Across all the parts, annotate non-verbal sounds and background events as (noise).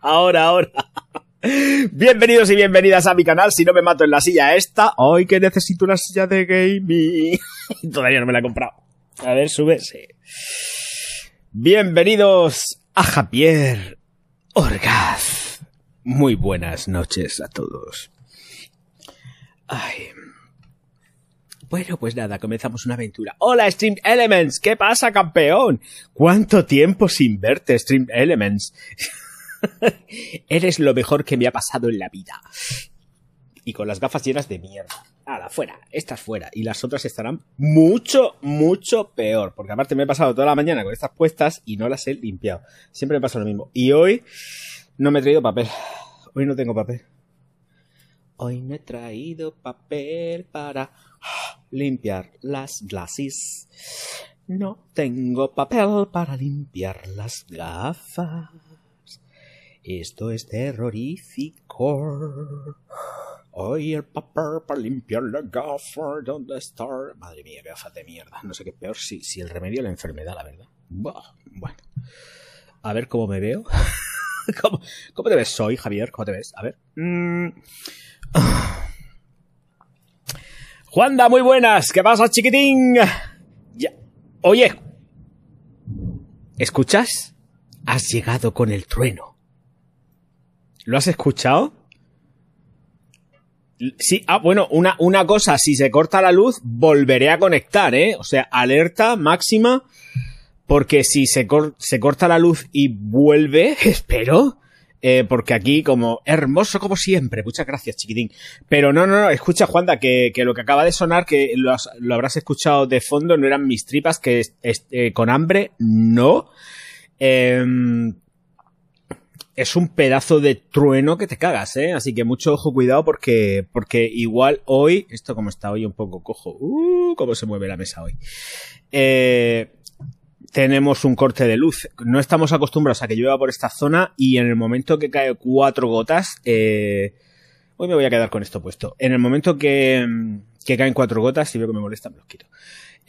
Ahora, ahora. Bienvenidos y bienvenidas a mi canal. Si no me mato en la silla esta, hoy que necesito una silla de gaming. (laughs) Todavía no me la he comprado. A ver, sube. Sí. Bienvenidos a Javier Orgaz. Muy buenas noches a todos. Ay. Bueno, pues nada, comenzamos una aventura. Hola, Stream Elements. ¿Qué pasa, campeón? ¿Cuánto tiempo sin verte, Stream Elements? (laughs) Eres lo mejor que me ha pasado en la vida. Y con las gafas llenas de mierda. Ahora, fuera. Estas fuera. Y las otras estarán mucho, mucho peor. Porque aparte me he pasado toda la mañana con estas puestas y no las he limpiado. Siempre me pasa lo mismo. Y hoy no me he traído papel. Hoy no tengo papel. Hoy no he traído papel para limpiar las glasses. No tengo papel para limpiar las gafas. Esto es terrorífico. Hoy el papel para limpiar la gafa. ¿Dónde está? Madre mía, qué gafas de mierda. No sé qué es peor si, si el remedio o la enfermedad, la verdad. Buah, bueno. A ver cómo me veo. (laughs) ¿Cómo, ¿Cómo, te ves hoy, Javier? ¿Cómo te ves? A ver. Mm. Juanda, muy buenas. ¿Qué pasa, chiquitín? Ya. Oye. ¿Escuchas? Has llegado con el trueno. ¿Lo has escuchado? Sí, ah, bueno, una, una cosa, si se corta la luz, volveré a conectar, ¿eh? O sea, alerta máxima, porque si se, cor se corta la luz y vuelve, (laughs) espero, eh, porque aquí como hermoso como siempre, muchas gracias chiquitín. Pero no, no, no, escucha Juanda, que, que lo que acaba de sonar, que lo, lo, habrás escuchado de fondo, no eran mis tripas, que eh, con hambre, no. Eh, es un pedazo de trueno que te cagas, ¿eh? Así que mucho ojo, cuidado, porque, porque igual hoy, esto como está hoy un poco cojo, uh, cómo se mueve la mesa hoy. Eh, tenemos un corte de luz. No estamos acostumbrados a que llueva por esta zona y en el momento que cae cuatro gotas, eh, hoy me voy a quedar con esto puesto. En el momento que, que caen cuatro gotas, si veo que me molesta, me los quito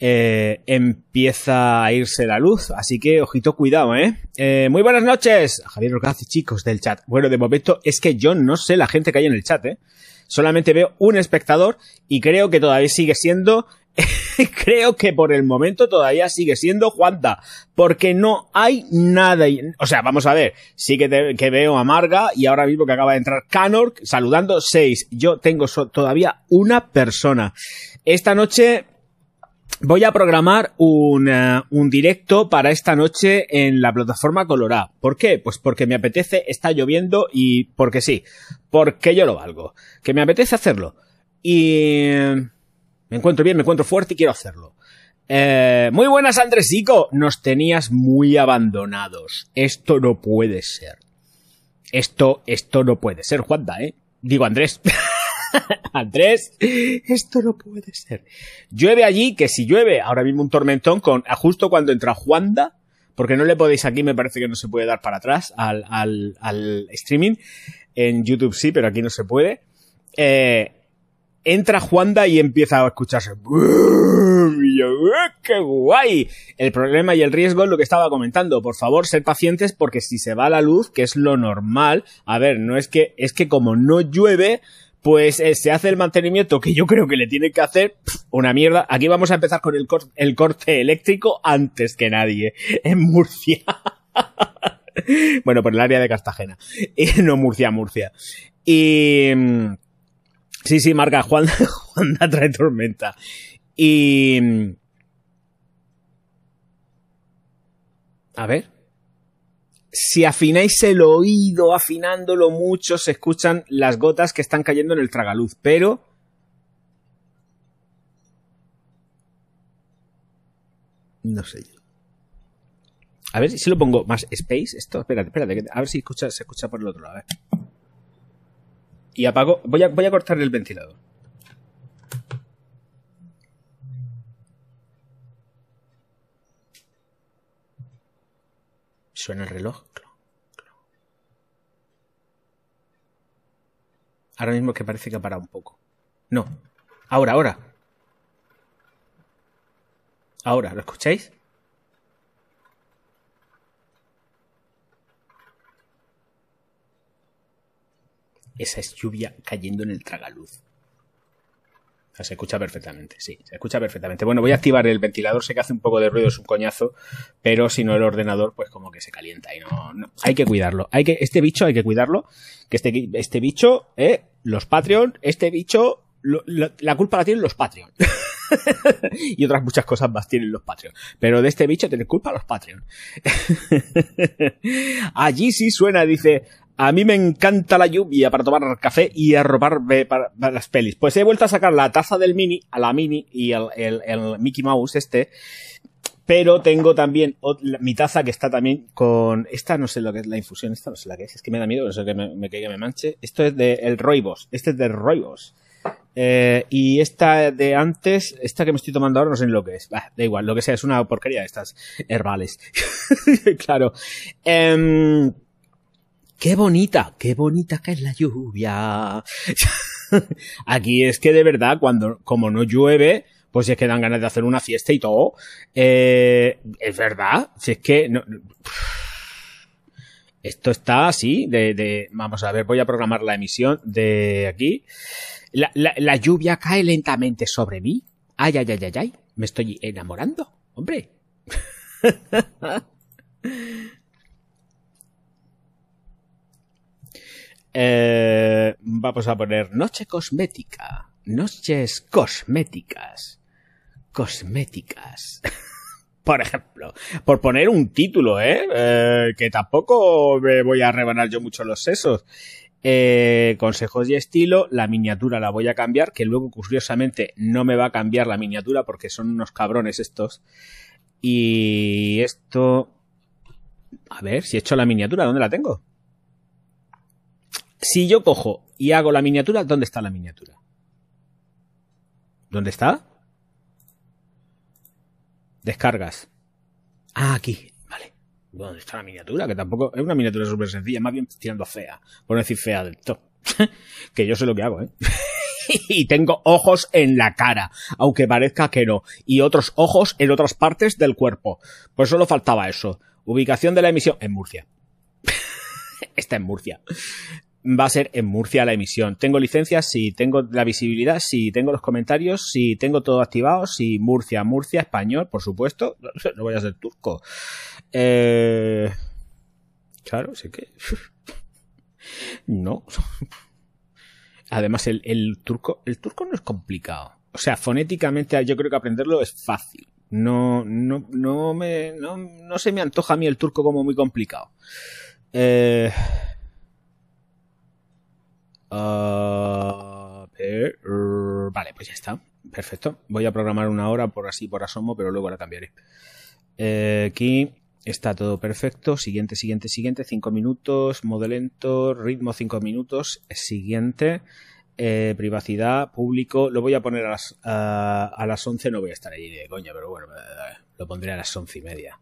eh, empieza a irse la luz. Así que, ojito, cuidado, ¿eh? eh muy buenas noches, Javier Orgaz chicos del chat. Bueno, de momento es que yo no sé la gente que hay en el chat, ¿eh? Solamente veo un espectador y creo que todavía sigue siendo (laughs) creo que por el momento todavía sigue siendo Juanda, porque no hay nada. O sea, vamos a ver, sí que, te- veo a Marga y ahora mismo que acaba de entrar Canor saludando seis. Yo tengo todavía una persona. Esta noche voy a programar un, eh, un directo para esta noche en la plataforma Colorá. ¿Por qué? Pues porque me apetece, está lloviendo y porque sí, porque yo lo valgo. Que me apetece hacerlo. Y eh, me encuentro bien, me encuentro fuerte y quiero hacerlo. Eh, muy buenas, Andresico. Nos tenías muy abandonados. Esto no puede ser. Esto, esto no puede ser, Juanda, ¿eh? Digo, Andrés. (laughs) (laughs) Andrés, esto no puede ser. Llueve allí, que si llueve ahora mismo un tormentón con justo cuando entra Juanda, porque no le podéis aquí, me parece que no se puede dar para atrás al, al, al streaming. En YouTube sí, pero aquí no se puede. Eh, entra Juanda y empieza a escucharse. "Boom", y yo, "Ah, ¡Qué guay! El problema y el riesgo es lo que estaba comentando. Por favor, ser pacientes porque si se va la luz, que es lo normal, a ver, no es que, es que como no llueve, pues eh, se hace el mantenimiento que yo creo que le tiene que hacer una mierda. Aquí vamos a empezar con el, cor- el corte eléctrico antes que nadie en Murcia. (laughs) bueno, por el área de Cartagena. Y (laughs) no Murcia, Murcia. Y... mm, Sí, sí, marca Juan, (laughs) Juanda trae tormenta. Y... mm, A ver. Si afináis el oído, afinándolo mucho, se escuchan las gotas que están cayendo en el tragaluz, pero... No sé yo. A ver si lo pongo más space. Esto, espérate, espérate. A ver si escucha, se escucha por el otro lado. A ver. Y apago. Voy a, voy a cortar el ventilador. Suena el reloj. Ahora mismo que parece que ha parado un poco. No. Ahora, ahora. Ahora, ¿lo escucháis? Esa es lluvia cayendo en el tragaluz. Se escucha perfectamente, sí, se escucha perfectamente. Bueno, voy a activar el ventilador, sé que hace un poco de ruido, es un coñazo, pero si no el ordenador, pues como que se calienta y no, hay que cuidarlo. Hay que, este bicho hay que cuidarlo, que este, este bicho, eh, los Patreon, este bicho, la culpa la tienen los Patreon. (laughs) y otras muchas cosas más tienen los Patreon. Pero de este bicho tienen culpa los Patreon. (laughs) Allí sí suena, dice, a mí me encanta la lluvia para tomar café y arroparme para, las pelis. Pues he vuelto a sacar la taza del mini, a la mini y el, el- Mickey Mouse este. Pero tengo también mi taza que está también con... Esta no sé lo que es la infusión, esta no sé la que es. Es que me da miedo, no sé que me, me caiga, me manche. Esto es de el Roibos. Este es de Roibos. Eh, y esta de antes, esta que me estoy tomando ahora, no sé ni lo que es. Da igual, lo que sea, es una porquería de estas herbales. (laughs) claro. Em, qué bonita, qué bonita que es la lluvia. (laughs) Aquí es que de verdad, cuando, como no llueve, pues es que dan ganas de hacer una fiesta y todo. Eh, es verdad, si es que no- esto está así, de, de, vamos a ver, voy a programar la emisión de aquí. La, la- la lluvia cae lentamente sobre mí. Ay, ay, ay, ay, ay. Me estoy enamorando, hombre. (laughs) Eh, vamos a poner noche cosmética. Noches cosméticas. Cosméticas. (laughs) Por ejemplo, por poner un título, ¿eh? Eh, que tampoco me voy a rebanar yo mucho los sesos. Eh, consejos y estilo, la miniatura la voy a cambiar, que luego curiosamente no me va a cambiar la miniatura porque son unos cabrones estos. Y esto... A ver, si he hecho la miniatura, ¿dónde la tengo? Si yo cojo y hago la miniatura, ¿dónde está la miniatura? ¿Dónde está? Descargas. Ah, aquí. Vale. ¿Dónde está la miniatura? Que tampoco es una miniatura súper sencilla, más bien tirando fea. Por no decir fea del todo. (laughs) que yo sé lo que hago, ¿eh? (laughs) y tengo ojos en la cara, aunque parezca que no. Y otros ojos en otras partes del cuerpo. Pues solo faltaba eso. Ubicación de la emisión en Murcia. (laughs) está en Murcia. Va a ser en Murcia la emisión. ¿Tengo licencias? Sí. ¿Tengo la visibilidad? Sí. ¿Tengo los comentarios? Sí. ¿Tengo todo activado? Sí. Murcia, Murcia, español, por supuesto. (laughs) No voy a ser turco. Eh... Claro, sé que... (laughs) No. Además, el, turco, el turco no es complicado. O sea, fonéticamente yo creo que aprenderlo es fácil. No, no, no me, no, no se me antoja a mí el turco como muy complicado. Eh, uh, vale, pues ya está. Perfecto. Voy a programar una hora por así, por asomo, pero luego la cambiaré. Eh, aquí está todo perfecto. Siguiente, siguiente, siguiente. Cinco minutos. Modo lento. Ritmo cinco minutos. Siguiente. Eh, privacidad, público. Lo voy a poner a las, a, a las 11. No voy a estar ahí de coña, pero bueno, lo pondré a las once y media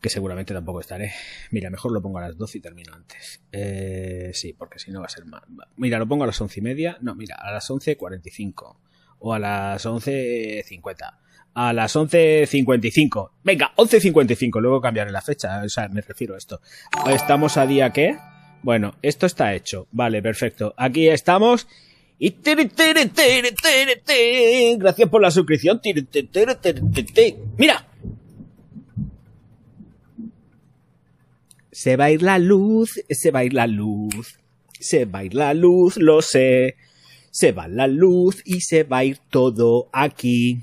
que seguramente tampoco estaré. Mira, mejor lo pongo a las 12 y termino antes. Eh, sí, porque si no va a ser mal. Mira, lo pongo a las once y media. No, mira, a las 11.45. O a las 11.50. A las 11.55. Venga, 11.55. Luego cambiaré la fecha. O sea, me refiero a esto. Estamos a día qué? Bueno, esto está hecho. Vale, perfecto. Aquí estamos. Y gracias por la suscripción. Mira, Se va a ir la luz, se va a ir la luz, se va a ir la luz, lo sé. Se va la luz y se va a ir todo aquí.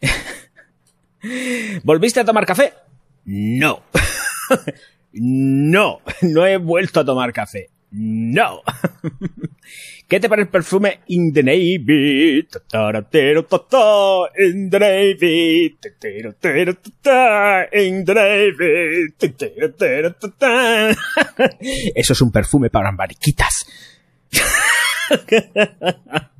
(laughs) ¿Volviste a tomar café? No. (laughs) no, no he vuelto a tomar café. No. (laughs) ¿Qué te parece el perfume In the Navy? In the Navy. In the Navy. (laughs) Eso es un perfume para mariquitas. (laughs)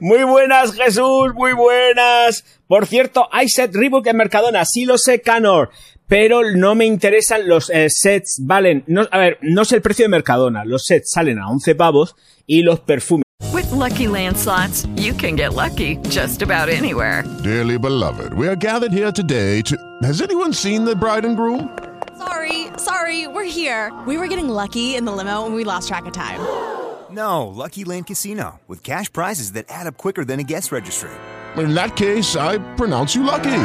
Muy buenas, Jesús, muy buenas. Por cierto, hay set Reebok en Mercadona, sí lo sé, Canor pero no me interesan los eh, sets, valen, no, a ver, no sé el precio de Mercadona, los sets salen a 11 pavos y los perfumes. With lucky landslots, you can get lucky just about anywhere. Dearly beloved, we are gathered here today to. Has anyone seen the bride and groom? Sorry, sorry, we're here. We were getting lucky in the limo and we lost track of time. No, Lucky Land Casino, with cash prizes that add up quicker than a guest registry. In that case, I pronounce you lucky.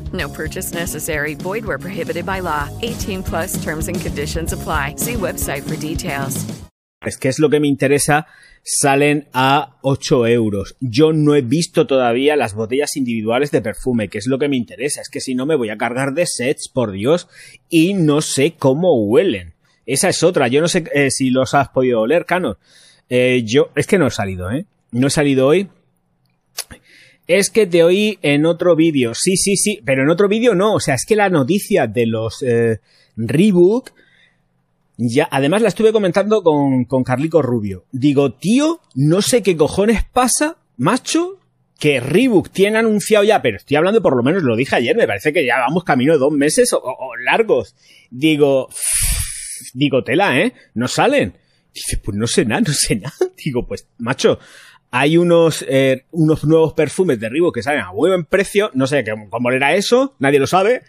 No purchase necessary. Void where prohibited by law. 18 plus terms and conditions apply. See website for details. Es que es lo que me interesa, salen a 8 euros. Yo no he visto todavía las botellas individuales de perfume, que es lo que me interesa. Es que si no me voy a cargar de sets, por Dios, y no sé cómo huelen. Esa es otra. Yo no sé eh, si los has podido oler, Cano. Eh, yo, es que no he salido, ¿eh? No he salido hoy. Es que te oí en otro vídeo. Sí, sí, sí, pero en otro vídeo no. O sea, es que la noticia de los eh, Reebok ya, además la estuve comentando con, con Carlico Rubio. Digo, tío, no sé qué cojones pasa, macho, que Reebok tiene anunciado ya, pero estoy hablando por lo menos, lo dije ayer, me parece que ya vamos camino de dos meses o, o largos. Digo, digo, tela, ¿eh? No salen. Dice, pues no sé nada, no sé nada. (laughs) Digo, pues, macho, hay unos, eh, unos nuevos perfumes de Reebok que salen a buen precio, no sé cómo era eso, nadie lo sabe.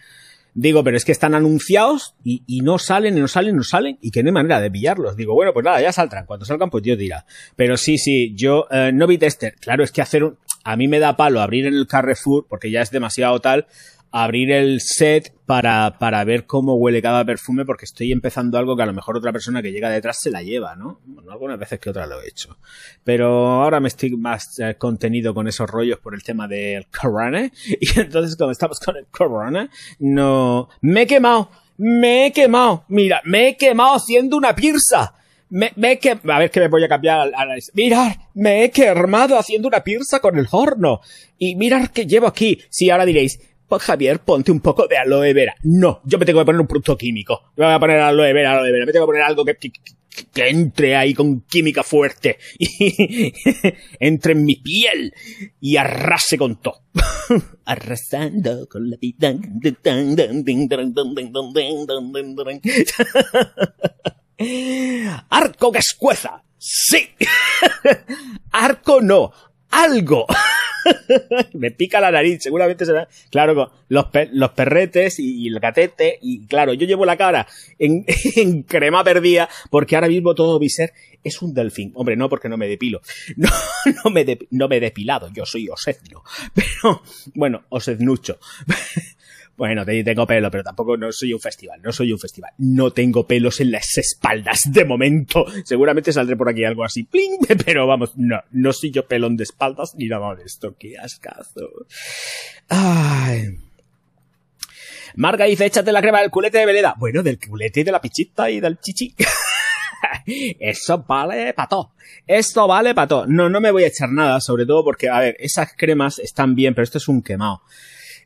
Digo, pero es que están anunciados y, y, no salen, y no salen, no salen, y que no hay manera de pillarlos. Digo, bueno, pues nada, ya saldrán. Cuando salgan, pues yo dirá. Pero sí, sí, yo, eh, no vi tester. Claro, es que hacer un, a mí me da palo abrir en el Carrefour, porque ya es demasiado tal, abrir el set para, para ver cómo huele cada perfume, porque estoy empezando algo que a lo mejor otra persona que llega detrás se la lleva, ¿no? Bueno, algunas veces que otra lo he hecho. Pero ahora me estoy más eh, contenido con esos rollos por el tema del corona. (laughs) Y entonces, cuando estamos con el corona, no. Me he quemado. Me he quemado. Mira, me he quemado haciendo una pirsa. Me, me he que... A ver que me voy a cambiar a la... Mirad, me he quemado haciendo una pirsa con el horno. Y mirad que llevo aquí. Sí, ahora diréis, pues Javier, ponte un poco de aloe vera. No, yo me tengo que poner un producto químico. Me voy a poner aloe vera, aloe vera. Me tengo que poner algo que, que, que entre ahí con química fuerte. Y (laughs) entre en mi piel y arrase con todo. (laughs) Arrasando con la vida. (laughs) Arco que escueza. Sí. Arco no. Algo. (laughs) me pica la nariz, seguramente será, claro, los, los perretes y, el gatete, y claro, yo llevo la cara (laughs) en, crema perdida, porque ahora mismo todo mi ser es un delfín. Hombre, no porque no me depilo, (laughs) no, no, me, de no me he depilado, yo soy osedno, pero, bueno, osednucho. Bueno, tengo pelo, pero tampoco no soy un festival, no soy un festival. No tengo pelos en las espaldas de momento. Seguramente saldré por aquí algo así, ¡pling! (laughs) pero vamos, no, no soy yo pelón de espaldas ni nada de esto. ¡Qué ascazo! Ay. Marga dice, échate la crema del culete de Veleda. Bueno, del culete y de la pichita y del chichi. (laughs) Eso vale para todo. Esto vale para todo. No, no me voy a echar nada, sobre todo porque, a ver, esas cremas están bien, pero esto es un quemado.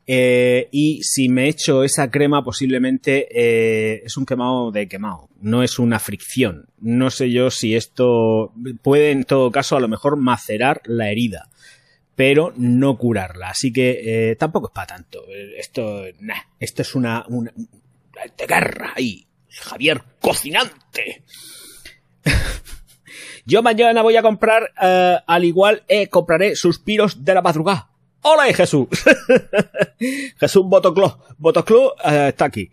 Eh, y si me echo esa crema, posiblemente eh, es un quemado de quemado, no es una fricción. No sé yo si esto puede, en todo caso, a lo mejor macerar la herida, pero no curarla. Así que eh, tampoco es para tanto. Esto, nah, esto es una, una de guerra ahí. Javier cocinante. (laughs) yo mañana voy a comprar, uh, al igual, eh, compraré suspiros de la madrugada. ¡Hola, Jesús! (laughs) Jesús Botocló. Botocló uh, está aquí.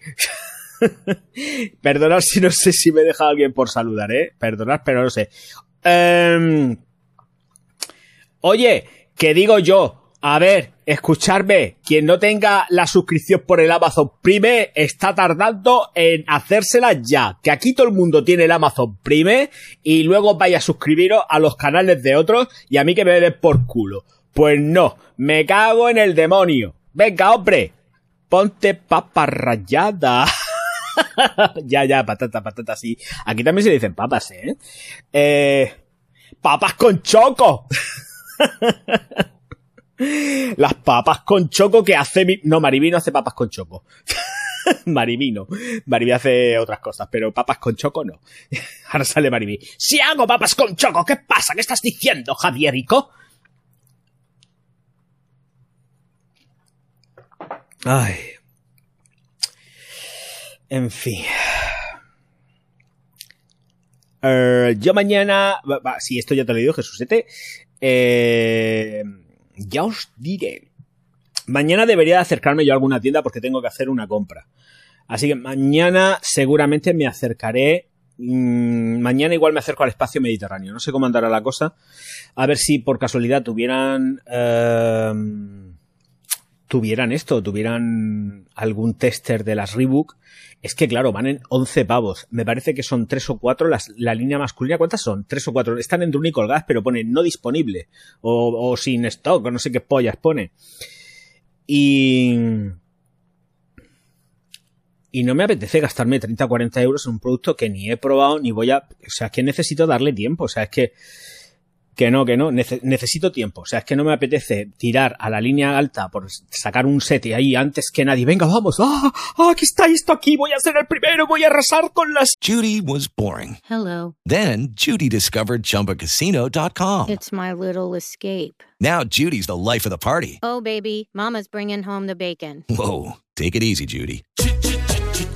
(laughs) Perdonad si no sé si me deja alguien por saludar, ¿eh? Perdonad, pero no sé. Um, oye, ¿qué digo yo? A ver, escucharme. Quien no tenga la suscripción por el Amazon Prime está tardando en hacérsela ya. Que aquí todo el mundo tiene el Amazon Prime y luego vaya a suscribiros a los canales de otros y a mí que me den por culo. Pues no, me cago en el demonio. Venga, hombre, ponte papa rayada. (laughs) ya, ya, patata, patata, sí. Aquí también se dicen papas, ¿eh? Eh, papas con choco. (laughs) Las papas con choco que hace mi... No, Maribí no hace papas con choco. (laughs) Maribí no. Maribí hace otras cosas, pero papas con choco no. Ahora sale Maribí. Si hago papas con choco, ¿qué pasa? ¿Qué estás diciendo, Javierico? Ay. En fin. Uh, yo mañana. Si esto ya te lo dicho, Jesusete. Eh, ya os diré. Mañana debería acercarme yo a alguna tienda porque tengo que hacer una compra. Así que mañana seguramente me acercaré. Mmm, mañana igual me acerco al espacio mediterráneo. No sé cómo andará la cosa. A ver si por casualidad tuvieran. Uh, tuvieran esto, tuvieran algún tester de las Reebok, es que claro, van en 11 pavos. Me parece que son 3 o 4 las, la línea masculina. ¿Cuántas son? 3 o 4. Están entre un y colgadas, pero pone no disponible. O, o sin stock, o no sé qué pollas pone. Y... Y no me apetece gastarme 30 o 40 euros en un producto que ni he probado ni voy a... O sea, es que necesito darle tiempo. O sea, es que que no, que no, Nece necesito tiempo. O sea, es que no me apetece tirar a la línea alta por sacar un set y ahí antes que nadie. Venga, vamos. ¡Ah! ¡Ah! Aquí está esto aquí. Voy a ser el primero. Voy a arrasar con las. Judy was boring. Hello. Then Judy discovered chumbacasino.com. It's my little escape. Now Judy's the life of the party. Oh, baby. Mama's bringing home the bacon. Whoa. Take it easy, Judy.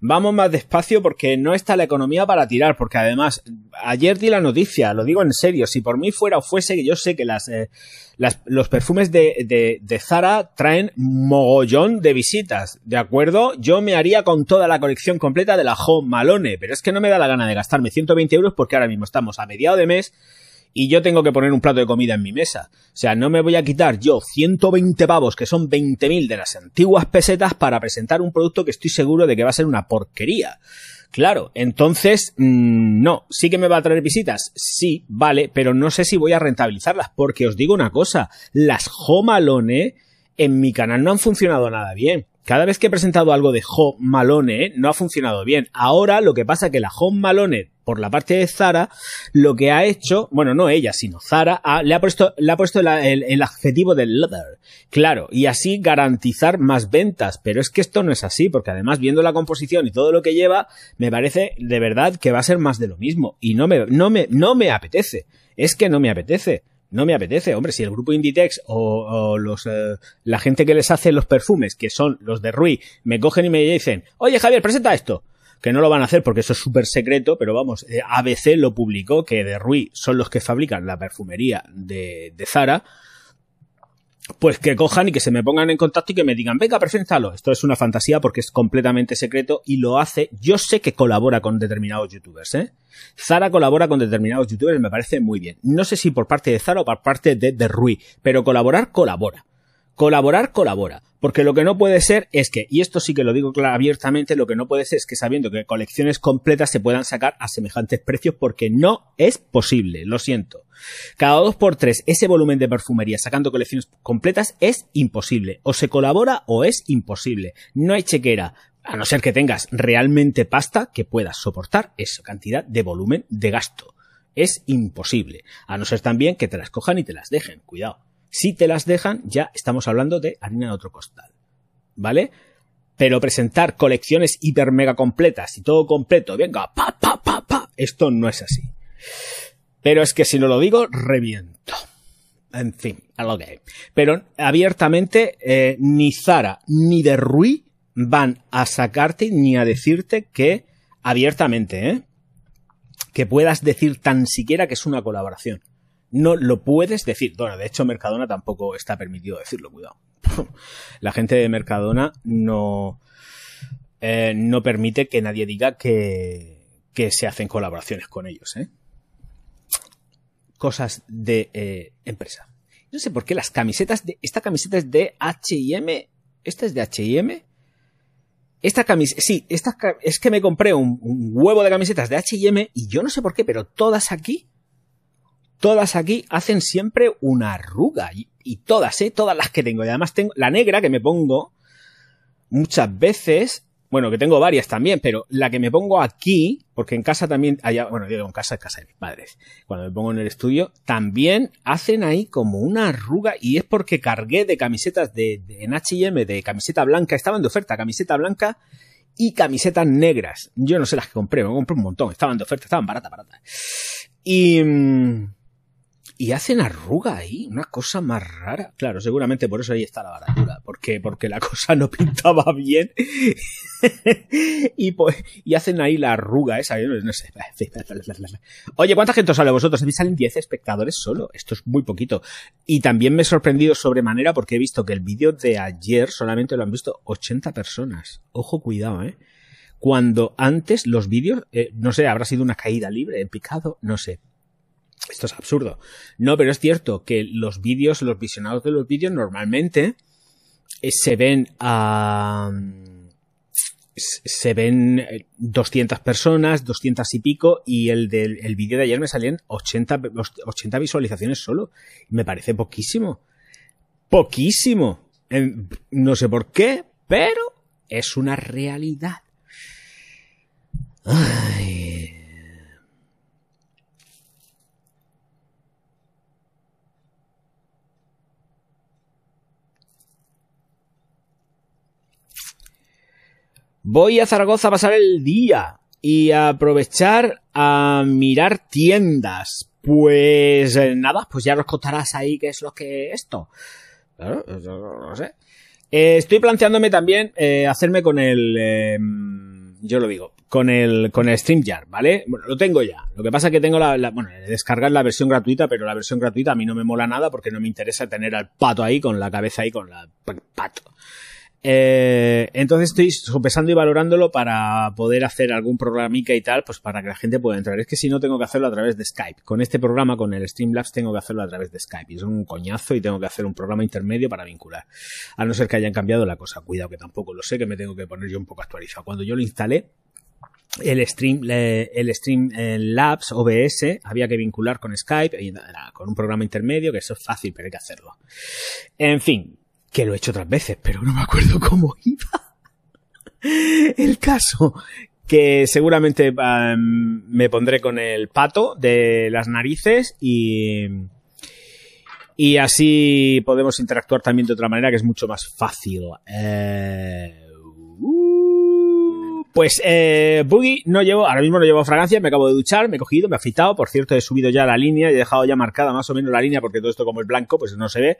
Vamos más despacio porque no está la economía para tirar, porque además ayer di la noticia, lo digo en serio, si por mí fuera o fuese, que yo sé que las, eh, los perfumes de, de, de Zara traen mogollón de visitas, ¿de acuerdo? Yo me haría con toda la colección completa de la Home Malone, pero es que no me da la gana de gastarme 120 euros porque ahora mismo estamos a mediado de mes y yo tengo que poner un plato de comida en mi mesa. O sea, no me voy a quitar yo 120 pavos, que son 20.000 de las antiguas pesetas, para presentar un producto que estoy seguro de que va a ser una porquería. Claro, entonces, mm, no, sí que me va a traer visitas, sí, vale, pero no sé si voy a rentabilizarlas, porque os digo una cosa, las Home Alone en mi canal no han funcionado nada bien. Cada vez que he presentado algo de Home Malone no ha funcionado bien. Ahora lo que pasa es que la Home Malone, por la parte de Zara, lo que ha hecho, bueno, no ella, sino Zara, ha- le ha puesto, le ha puesto el, adjetivo de leather. Claro, y así garantizar más ventas. Pero es que esto no es así, porque además viendo la composición y todo lo que lleva, me parece de verdad que va a ser más de lo mismo. Y no me, no me, no me apetece. Es que no me apetece. No me apetece, hombre, si el grupo Inditex o, o los eh, la gente que les hace los perfumes, que son los de Rui, me cogen y me dicen, oye Javier, presenta esto. Que no lo van a hacer porque eso es súper secreto, pero vamos, eh, ABC lo publicó que de Rui son los que fabrican la perfumería de, de Zara. Pues que cojan y que se me pongan en contacto y que me digan, venga, preséntalo. Esto es una fantasía porque es completamente secreto y lo hace. Yo sé que colabora con determinados youtubers, ¿eh? Zara colabora con determinados youtubers, me parece muy bien. No sé si por parte de Zara o por parte de, de Rui, pero colaborar, colabora. Colaborar, colabora. Porque lo que no puede ser es que, y esto sí que lo digo abiertamente, lo que no puede ser es que sabiendo que colecciones completas se puedan sacar a semejantes precios porque no es posible, lo siento. Cada dos por tres ese volumen de perfumería sacando colecciones completas es imposible. O se colabora o es imposible. No hay chequera. A no ser que tengas realmente pasta que puedas soportar esa cantidad de volumen de gasto. Es imposible. A no ser también que te las cojan y te las dejen. Cuidado. Si te las dejan, ya estamos hablando de harina de otro costal. ¿Vale? Pero presentar colecciones hiper mega completas y todo completo, venga, pa, pa, pa, pa, esto no es así. Pero es que si no lo digo, reviento. En fin, a lo que hay. Pero abiertamente, eh, ni Zara ni de Rui van a sacarte ni a decirte que, abiertamente, ¿eh? que puedas decir tan siquiera que es una colaboración. No lo puedes decir. De hecho, Mercadona tampoco está permitido decirlo, cuidado. (laughs) La gente de Mercadona no, eh, no permite que nadie diga que, que se hacen colaboraciones con ellos, ¿eh? Cosas de eh, empresa. No sé por qué las camisetas de. Esta camiseta es de HM. ¿Esta es de HM? Esta camiseta. Sí, esta, es que me compré un, un huevo de camisetas de HM y yo no sé por qué, pero todas aquí. Todas aquí hacen siempre una arruga. Y, todas, ¿eh? Todas las que tengo. Y además tengo la negra que me pongo muchas veces. Bueno, que tengo varias también, pero la que me pongo aquí, porque en casa también, bueno, digo en casa, en casa de mis padres, cuando me pongo en el estudio, también hacen ahí como una arruga y es porque cargué de camisetas de, de- en H&M de camiseta blanca, estaban de oferta camiseta blanca y camisetas negras. Yo no sé las que compré, me compré un montón, estaban de oferta, estaban baratas, baratas. Y, mm, y hacen arruga ahí, una cosa más rara. Claro, seguramente por eso ahí está la baratura, porque, porque la (laughs) cosa no pintaba bien. (laughs) y, pues, y hacen ahí la arruga esa, yo no sé. (laughs) Oye, ¿cuánta gente os sale vosotros? A mí salen 10 espectadores solo, esto es muy poquito. Y también me he sorprendido sobremanera porque he visto que el vídeo de ayer solamente lo han visto 80 personas. Ojo, cuidado, eh. Cuando antes los vídeos, eh, no sé, habrá sido una caída libre, en picado, no sé. Esto es absurdo. No, pero es cierto que los vídeos, los visionados de los vídeos normalmente eh, se ven a... se ven eh, 200 personas, 200 y pico, y el del el vídeo de ayer me salían 80, 80 visualizaciones solo. Me parece poquísimo. Poquísimo. No sé por qué, pero es una realidad. Ay. Voy a Zaragoza a pasar el día y a aprovechar a mirar tiendas. Pues eh, nada, pues ya nos contarás ahí qué es lo que esto. Claro, no sé. Eh, estoy planteándome también eh, hacerme con el... yo lo digo, con el, con el StreamYard, ¿vale? Bueno, lo tengo ya. Lo que pasa es que tengo la, la bueno, descargar la versión gratuita, pero la versión gratuita a mí no me mola nada porque no me interesa tener al pato ahí con la cabeza ahí con la pato. Eh, entonces estoy sopesando y valorándolo para poder hacer algún programica y tal, pues para que la gente pueda entrar. Es que si no tengo que hacerlo a través de Skype. Con este programa, con el Streamlabs, tengo que hacerlo a través de Skype. Y es un coñazo y tengo que hacer un programa intermedio para vincular. A no ser que hayan cambiado la cosa. Cuidado que tampoco lo sé, que me tengo que poner yo un poco actualizado. Cuando yo lo instalé, el Stream, el Stream Labs OBS había que vincular con Skype con un programa intermedio, que eso es fácil, pero hay que hacerlo. En fin, que lo he hecho otras veces, pero no me acuerdo cómo (laughs) iba. El caso que seguramente me pondré con el pato de las narices y y así podemos interactuar también de otra manera que es mucho más fácil. Eh, pues eh, Boogie no llevo, ahora mismo no llevo fragancia, me acabo de duchar, me he cogido, me he afeitado, por cierto he subido ya la línea, he dejado ya marcada más o menos la línea porque todo esto como es blanco pues no se ve,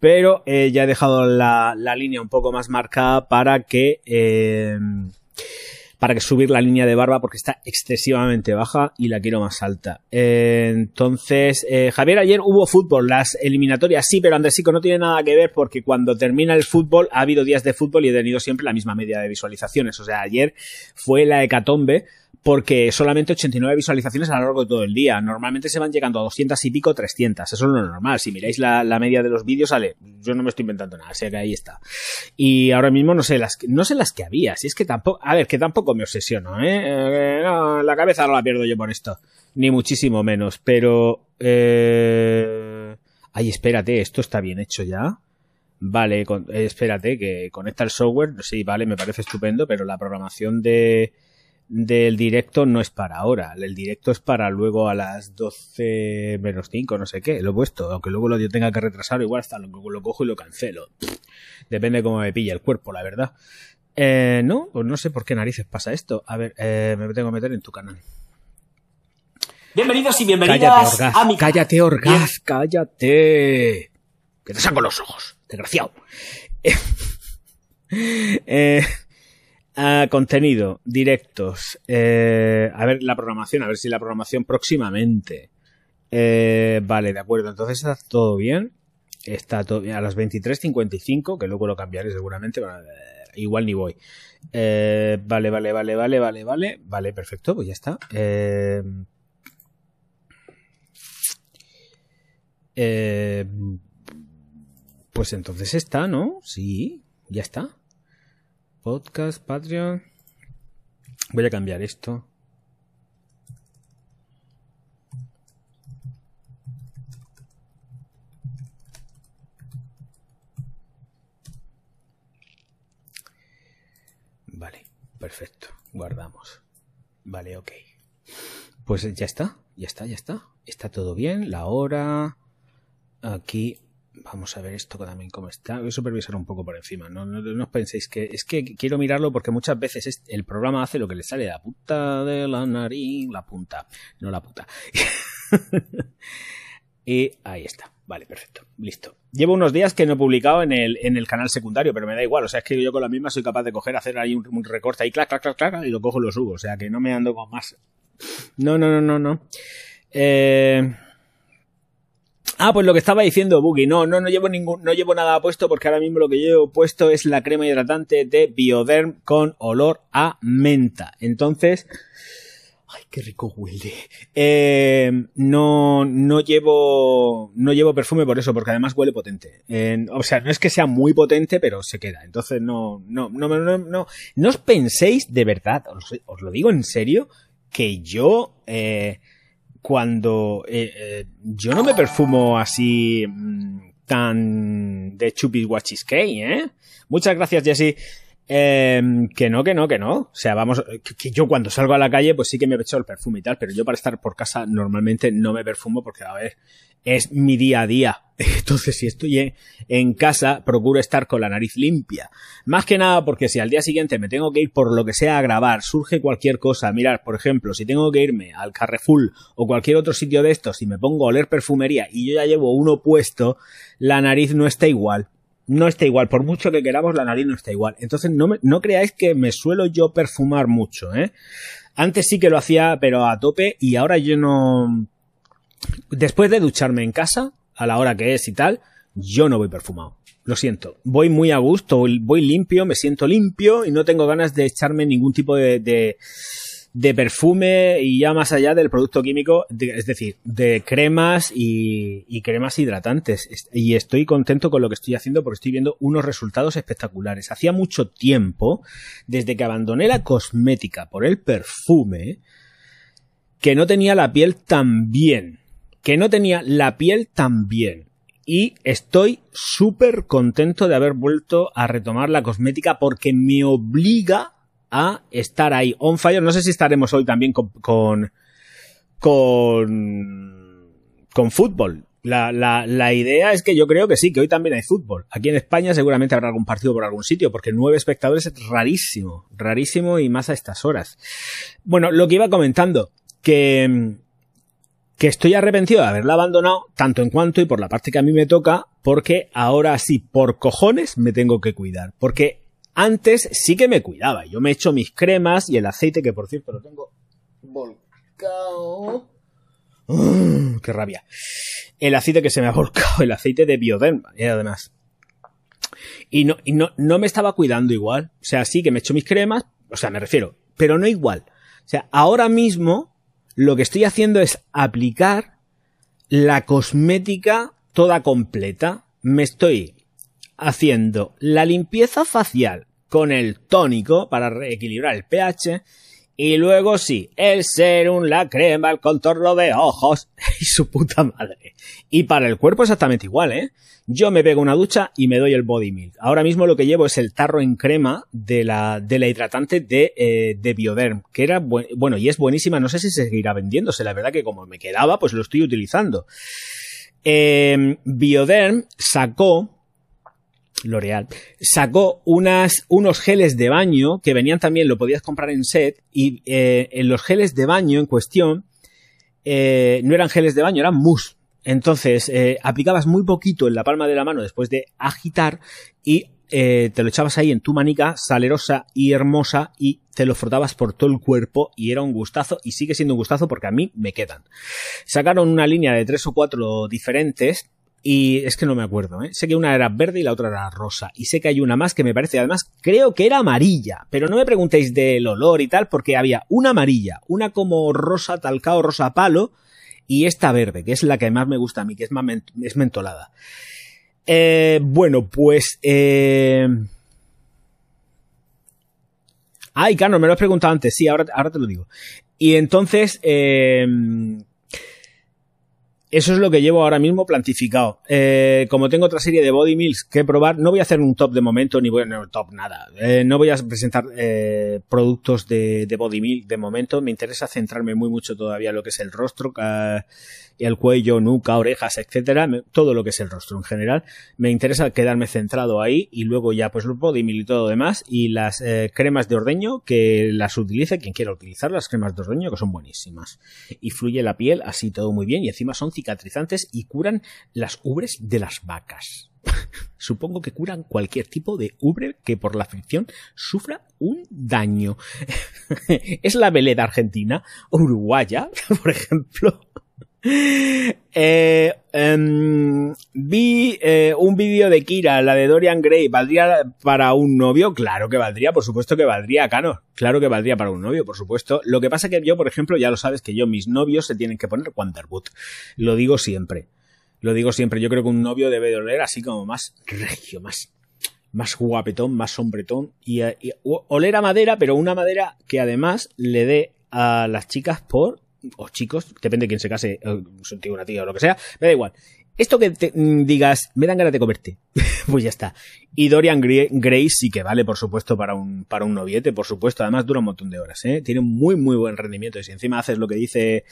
pero eh, ya he dejado la, la, línea un poco más marcada para que... Eh, para que subir la línea de barba porque está excesivamente baja y la quiero más alta. Eh, entonces, eh, Javier, ayer hubo fútbol, las eliminatorias sí, pero Andresico no tiene nada que ver porque cuando termina el fútbol ha habido días de fútbol y he tenido siempre la misma media de visualizaciones. O sea, ayer fue la hecatombe porque solamente 89 visualizaciones a lo largo de todo el día. Normalmente se van llegando a 200 y pico, 300. Eso es lo normal. Si miráis la, la media de los vídeos, sale. Yo no me estoy inventando nada, o sea que ahí está. Y ahora mismo no sé las, no sé las que había. Si es que tampoco, a ver, que tampoco me obsesiono, ¿eh? eh la cabeza no la pierdo yo por esto. Ni muchísimo menos. Pero, eh... Ay, espérate, esto está bien hecho ya. Vale, eh, espérate, que conecta el software. Sí, vale, me parece estupendo, pero la programación de, del directo no es para ahora. El directo es para luego a las 12 menos 5, no sé qué. Lo he puesto. Aunque luego lo yo tenga que retrasar, igual hasta lo, lo cojo y lo cancelo. Depende de cómo me pilla el cuerpo, la verdad. Eh, no, pues no sé por qué narices pasa esto. A ver, eh, me tengo que meter en tu canal. Bienvenidos y bienvenidas cállate, a mi Cállate, Orgaz, cállate. Que te saco los ojos, desgraciado. (laughs) eh, Contenido, directos. Eh, a ver la programación, a ver si la programación próximamente. Eh, vale, de acuerdo. Entonces está todo bien. Está todo bien. A las 23.55, que luego lo cambiaré seguramente. Bueno, igual ni voy. Eh, vale, vale, vale, vale, vale, vale. Vale, perfecto, pues ya está. Eh, eh, pues entonces está, ¿no? Sí, ya está. Podcast, Patreon. Voy a cambiar esto. Vale, perfecto. Guardamos. Vale, ok. Pues ya está, ya está, ya está. Está todo bien, la hora. Aquí Vamos a ver esto también cómo está. Voy a supervisar un poco por encima. No, no, no os penséis que. Es que quiero mirarlo porque muchas veces el programa hace lo que le sale de la punta de la nariz. La punta, no la puta. y (laughs) ahí está. Vale, perfecto. Listo. Llevo unos días que no he publicado en el, en el canal secundario, pero me da igual. O sea, es que yo con la misma soy capaz de coger, hacer ahí un, un recorte ahí, clac, clac, clac, clac, y lo cojo y lo subo. O sea, que no me ando con más. No, no, no, no, no. Eh. Ah, pues lo que estaba diciendo Boogie, no, no, no llevo ningún, no llevo nada puesto porque ahora mismo lo que llevo puesto es la crema hidratante de Bioderm con olor a menta. Entonces, ay, qué rico huele. Eh, no, no llevo, no llevo perfume por eso, porque además huele potente. O sea, no es que sea muy potente, pero se queda. Entonces no, no, no, no, no, no os penséis de verdad, os, os lo digo en serio, que yo, eh, cuando eh, eh, yo no me perfumo así mmm, tan de chupis guachisquey, ¿eh? Muchas gracias, Jesse. Eh, que no, que no, que no. O sea, vamos, que, que, yo cuando salgo a la calle, pues sí que me echo el perfume y tal, pero yo para estar por casa normalmente no me perfumo porque, a ver, es mi día a día. (laughs) Entonces, si estoy en, en, casa, procuro estar con la nariz limpia. Más que nada porque si al día siguiente me tengo que ir por lo que sea a grabar, surge cualquier cosa. Mirar, por ejemplo, si tengo que irme al Carrefour o cualquier otro sitio de estos y me pongo a oler perfumería y yo ya llevo uno puesto, la nariz no está igual. No está igual. Por mucho que queramos, la nariz no está igual. Entonces, no, me, no creáis que me suelo yo perfumar mucho, ¿eh? Antes sí que lo hacía, pero a tope, y ahora yo no. Después de ducharme en casa, a la hora que es y tal, yo no voy perfumado. Lo siento. Voy muy a gusto, voy- limpio, me siento limpio y no tengo ganas de echarme ningún tipo de, de perfume y ya más allá del producto químico, de- es decir, de cremas y, y cremas hidratantes. Es- Y estoy contento con lo que estoy haciendo porque estoy viendo unos resultados espectaculares. Hacía mucho tiempo, desde que abandoné la cosmética por el perfume, que no tenía la piel tan bien. Que no tenía la piel tan bien. Y estoy súper contento de haber vuelto a retomar la cosmética porque me obliga a estar ahí on fire. No sé si estaremos hoy también con, con, con, fútbol. La, la, la idea es que yo creo que sí, que hoy también hay fútbol. Aquí en España seguramente habrá algún partido por algún sitio, porque nueve espectadores es rarísimo, rarísimo y más a estas horas. Bueno, lo que iba comentando, que, que estoy arrepentido de haberla abandonado, tanto en cuanto y por la parte que a mí me toca, porque ahora sí, por cojones, me tengo que cuidar. Porque antes sí que me cuidaba. Yo me echo mis cremas y el aceite, que por cierto lo tengo volcado. ¡Ah! ¡Qué rabia! El aceite que se me ha volcado, el aceite de Bioderma, y además. Y no, y no, no me estaba cuidando igual. O sea, sí que me echo mis cremas, o sea, me refiero, pero no igual. O sea, ahora mismo lo que estoy haciendo es aplicar la cosmética toda completa. Me estoy haciendo la limpieza facial con el tónico para reequilibrar el pH. Y luego sí, el serum, la crema, el contorno de ojos (laughs) y su puta madre. Y para el cuerpo exactamente igual, ¿eh? Yo me pego una ducha y me doy el body milk. Ahora mismo lo que llevo es el tarro en crema de la, de la hidratante de, eh, de Bioderm, que era buen- bueno y es buenísima. No sé si seguirá vendiéndose. La verdad que como me quedaba, pues lo estoy utilizando. Eh, Bioderm sacó L'Oreal, sacó unas, unos geles de baño que venían también, lo podías comprar en set, y eh, en los geles de baño en cuestión eh, no eran geles de baño, eran mousse. Entonces, eh, aplicabas muy poquito en la palma de la mano después de agitar y te lo echabas ahí en tu manica, salerosa y hermosa, y te lo frotabas por todo el cuerpo y era un gustazo y sigue siendo un gustazo porque a mí me quedan. Sacaron una línea de tres o cuatro diferentes y es que no me acuerdo, ¿eh? Sé que una era verde y la otra era rosa. Y sé que hay una más que me parece, además, creo que era amarilla. Pero no me preguntéis del olor y tal, porque había una amarilla, una como rosa talcao, rosa palo, y esta verde, que es la que más me gusta a mí, que es más es mentolada. Eh, bueno, pues... Eh... Ay, Carlos, me lo has preguntado antes. Sí, ahora, ahora te lo digo. Y entonces, eh, eso es lo que llevo ahora mismo plantificado. Eh, como tengo otra serie de body mills que probar, no voy a hacer un top de momento, ni voy a no, top nada. Eh, no voy a presentar eh, productos de, body milk de momento. Me interesa centrarme muy mucho todavía en lo que es el rostro, el cuello, nuca, orejas, etcétera. Todo lo que es el rostro en general. Me interesa quedarme centrado ahí y luego ya pues body y todo lo demás. Y las eh, cremas de ordeño que las utilice quien quiera utilizar las cremas de ordeño que son buenísimas. Y fluye la piel así todo muy bien y encima son cicatrizantes y curan las ubres de las vacas. (laughs) Supongo que curan cualquier tipo de ubre que por la fricción sufra un daño. (laughs) es la veleda argentina uruguaya, (laughs) por ejemplo. Eh, em, vi eh, un vídeo de Kira, la de Dorian Gray. ¿Valdría para un novio? Claro que valdría, por supuesto que valdría, Cano. Claro que valdría para un novio, por supuesto. Lo que pasa que yo, por ejemplo, ya lo sabes que yo, mis novios se tienen que poner Wonderwood. Lo digo siempre. Lo digo siempre. Yo creo que un novio debe de oler así como más regio, más, más guapetón, más sombretón. Y, eh, y oler a madera, pero una madera que además le dé a las chicas por o chicos, depende de quién se case, un tío, una tía o lo que sea, me da igual. Esto que te, mm, digas, me dan ganas de comerte, (laughs) pues ya está. Y Dorian Gray, sí que vale, por supuesto, para un, para un noviete, por supuesto. Además dura un montón de horas, ¿eh? Tiene muy, muy buen rendimiento. Y si encima haces lo que dice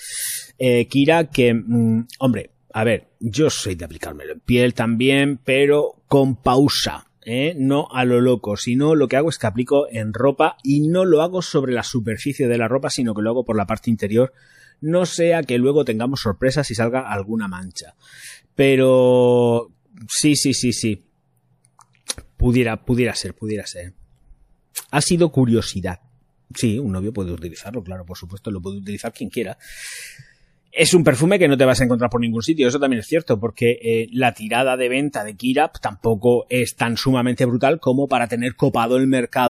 eh, Kira, que, mm, hombre, a ver, yo soy de aplicármelo en piel también, pero con pausa. ¿eh? No a lo loco, sino lo que hago es que aplico en ropa y no lo hago sobre la superficie de la ropa, sino que lo hago por la parte interior no sea que luego tengamos sorpresas y salga alguna mancha. Pero sí, sí, sí, sí. Pudiera, pudiera ser, pudiera ser. Ha sido curiosidad. Sí, un novio puede utilizarlo, claro, por supuesto, lo puede utilizar quien quiera. Es un perfume que no te vas a encontrar por ningún sitio, eso también es cierto, porque eh, la tirada de venta de Kirap tampoco es tan sumamente brutal como para tener copado el mercado.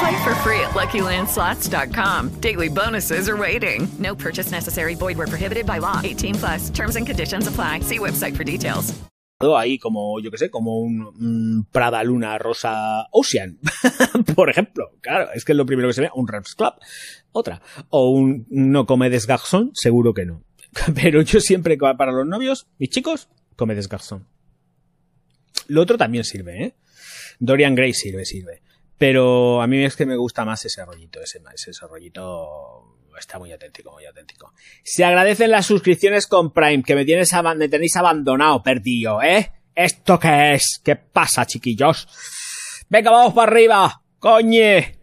Play for free at LuckyLandSlots.com. Daily bonuses are waiting. No purchase necessary. Void where prohibited by law. 18 plus. Terms and conditions apply. See website for details. ahí como, yo que sé, como un, un Prada Luna Rosa Ocean, (laughs) por ejemplo. Claro, es que es lo primero que se ve, un Reps Club, otra. O un No Comedes Garçon, seguro que no. (laughs) Pero yo siempre, para los novios, mis chicos, Comedes Garçon. Lo otro también sirve, ¿eh? Dorian Gray sirve, sirve. Pero a mí es que me gusta más ese rollito, ese, rollito está muy auténtico, muy auténtico. Se agradecen las suscripciones con Prime, que me tenéis abandonado, perdido, ¿eh? ¿Esto qué es? ¿Qué pasa, chiquillos? Venga, vamos para arriba, coñe.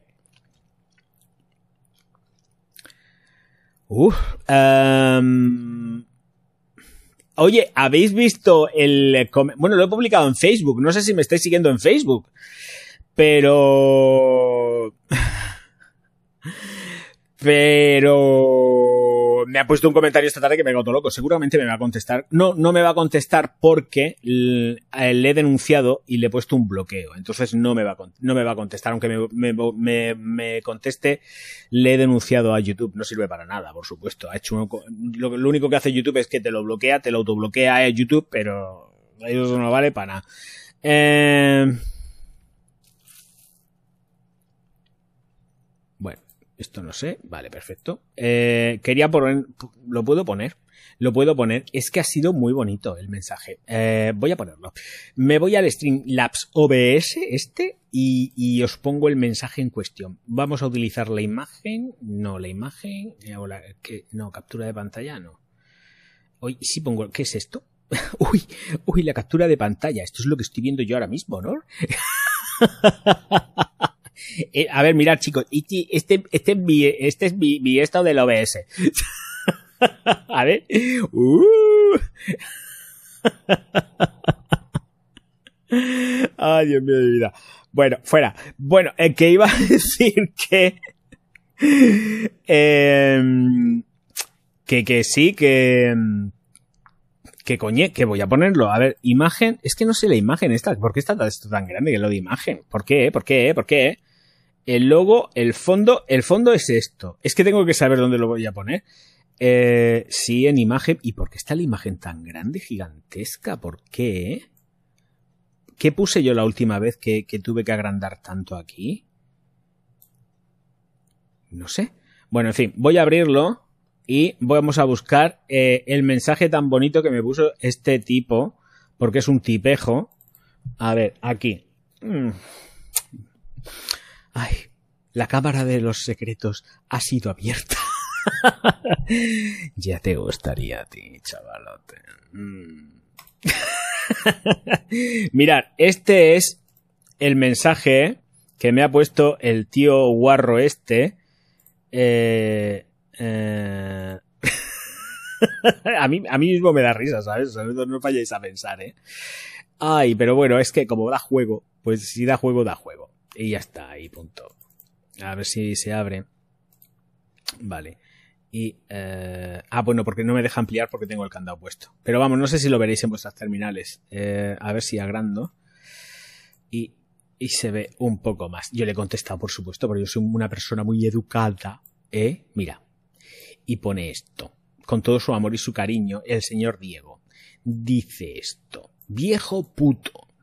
Uf, um... Oye, ¿habéis visto el... Bueno, lo he publicado en Facebook, no sé si me estáis siguiendo en Facebook, pero... Pero me ha puesto un comentario esta tarde que me ha loco. Seguramente me va a contestar. No, no me va a contestar porque le he denunciado y le he puesto un bloqueo. Entonces no me va a, no me va a contestar. Aunque me, me, me, conteste, le he denunciado a YouTube. No sirve para nada, por supuesto. Ha hecho lo, lo, único que hace YouTube es que te lo bloquea, te lo autobloquea a YouTube, pero eso no vale para nada. Eh... Esto no sé. Vale, perfecto. Eh, quería poner. Lo puedo poner. Lo puedo poner. Es que ha sido muy bonito el mensaje. Eh, voy a ponerlo. Me voy al Streamlabs OBS este y, y, os pongo el mensaje en cuestión. Vamos a utilizar la imagen. No, la imagen. Eh, que, no, captura de pantalla no. Hoy sí pongo. ¿Qué es esto? (laughs) uy, uy, la captura de pantalla. Esto es lo que estoy viendo yo ahora mismo, ¿no? (laughs) Eh, a ver, mirad, chicos, este, este, es mi, este es mi, estado del OBS. (laughs) a ver. Uh. (laughs) Ay, Dios mío de vida. Bueno, fuera. Bueno, el que iba a (laughs) decir que. Em, que, que sí, que. Que coñe, que voy a ponerlo. A ver, imagen. Es que no sé la imagen esta. ¿Por qué está esto tan grande que lo de imagen? ¿Por qué? ¿Por qué? ¿Por qué? El logo, el fondo, el fondo es esto. Es que tengo que saber dónde lo voy a poner. Eh, sí, en imagen. ¿Y por qué está la imagen tan grande, gigantesca? ¿Por qué? ¿Qué puse yo la última vez que, tuve que agrandar tanto aquí? No sé. Bueno, en fin, voy a abrirlo y vamos a buscar eh, el mensaje tan bonito que me puso este tipo, porque es un tipejo. A ver, aquí. Mm. Ay, la cámara de los secretos ha sido abierta. (laughs) ya te gustaría a ti, chavalote. Mm. (laughs) Mirad, este es el mensaje que me ha puesto el tío guarro este. Eh, eh, (laughs) a, mí, a mí mismo me da risa, ¿sabes? No, falléis a pensar, ¿eh? Ay, pero bueno, es que como da juego, pues si da juego, da juego. Y ya está, ahí punto. A ver si se abre. Vale. Y... Eh, ah, bueno, porque no me deja ampliar porque tengo el candado puesto. Pero vamos, no sé si lo veréis en vuestras terminales. Eh, a ver si agrando. Y, y se ve un poco más. Yo le he contestado, por supuesto, porque yo soy una persona muy educada. ¿Eh? Mira. Y pone esto. Con todo su amor y su cariño, el señor Diego. Dice esto. Viejo puto.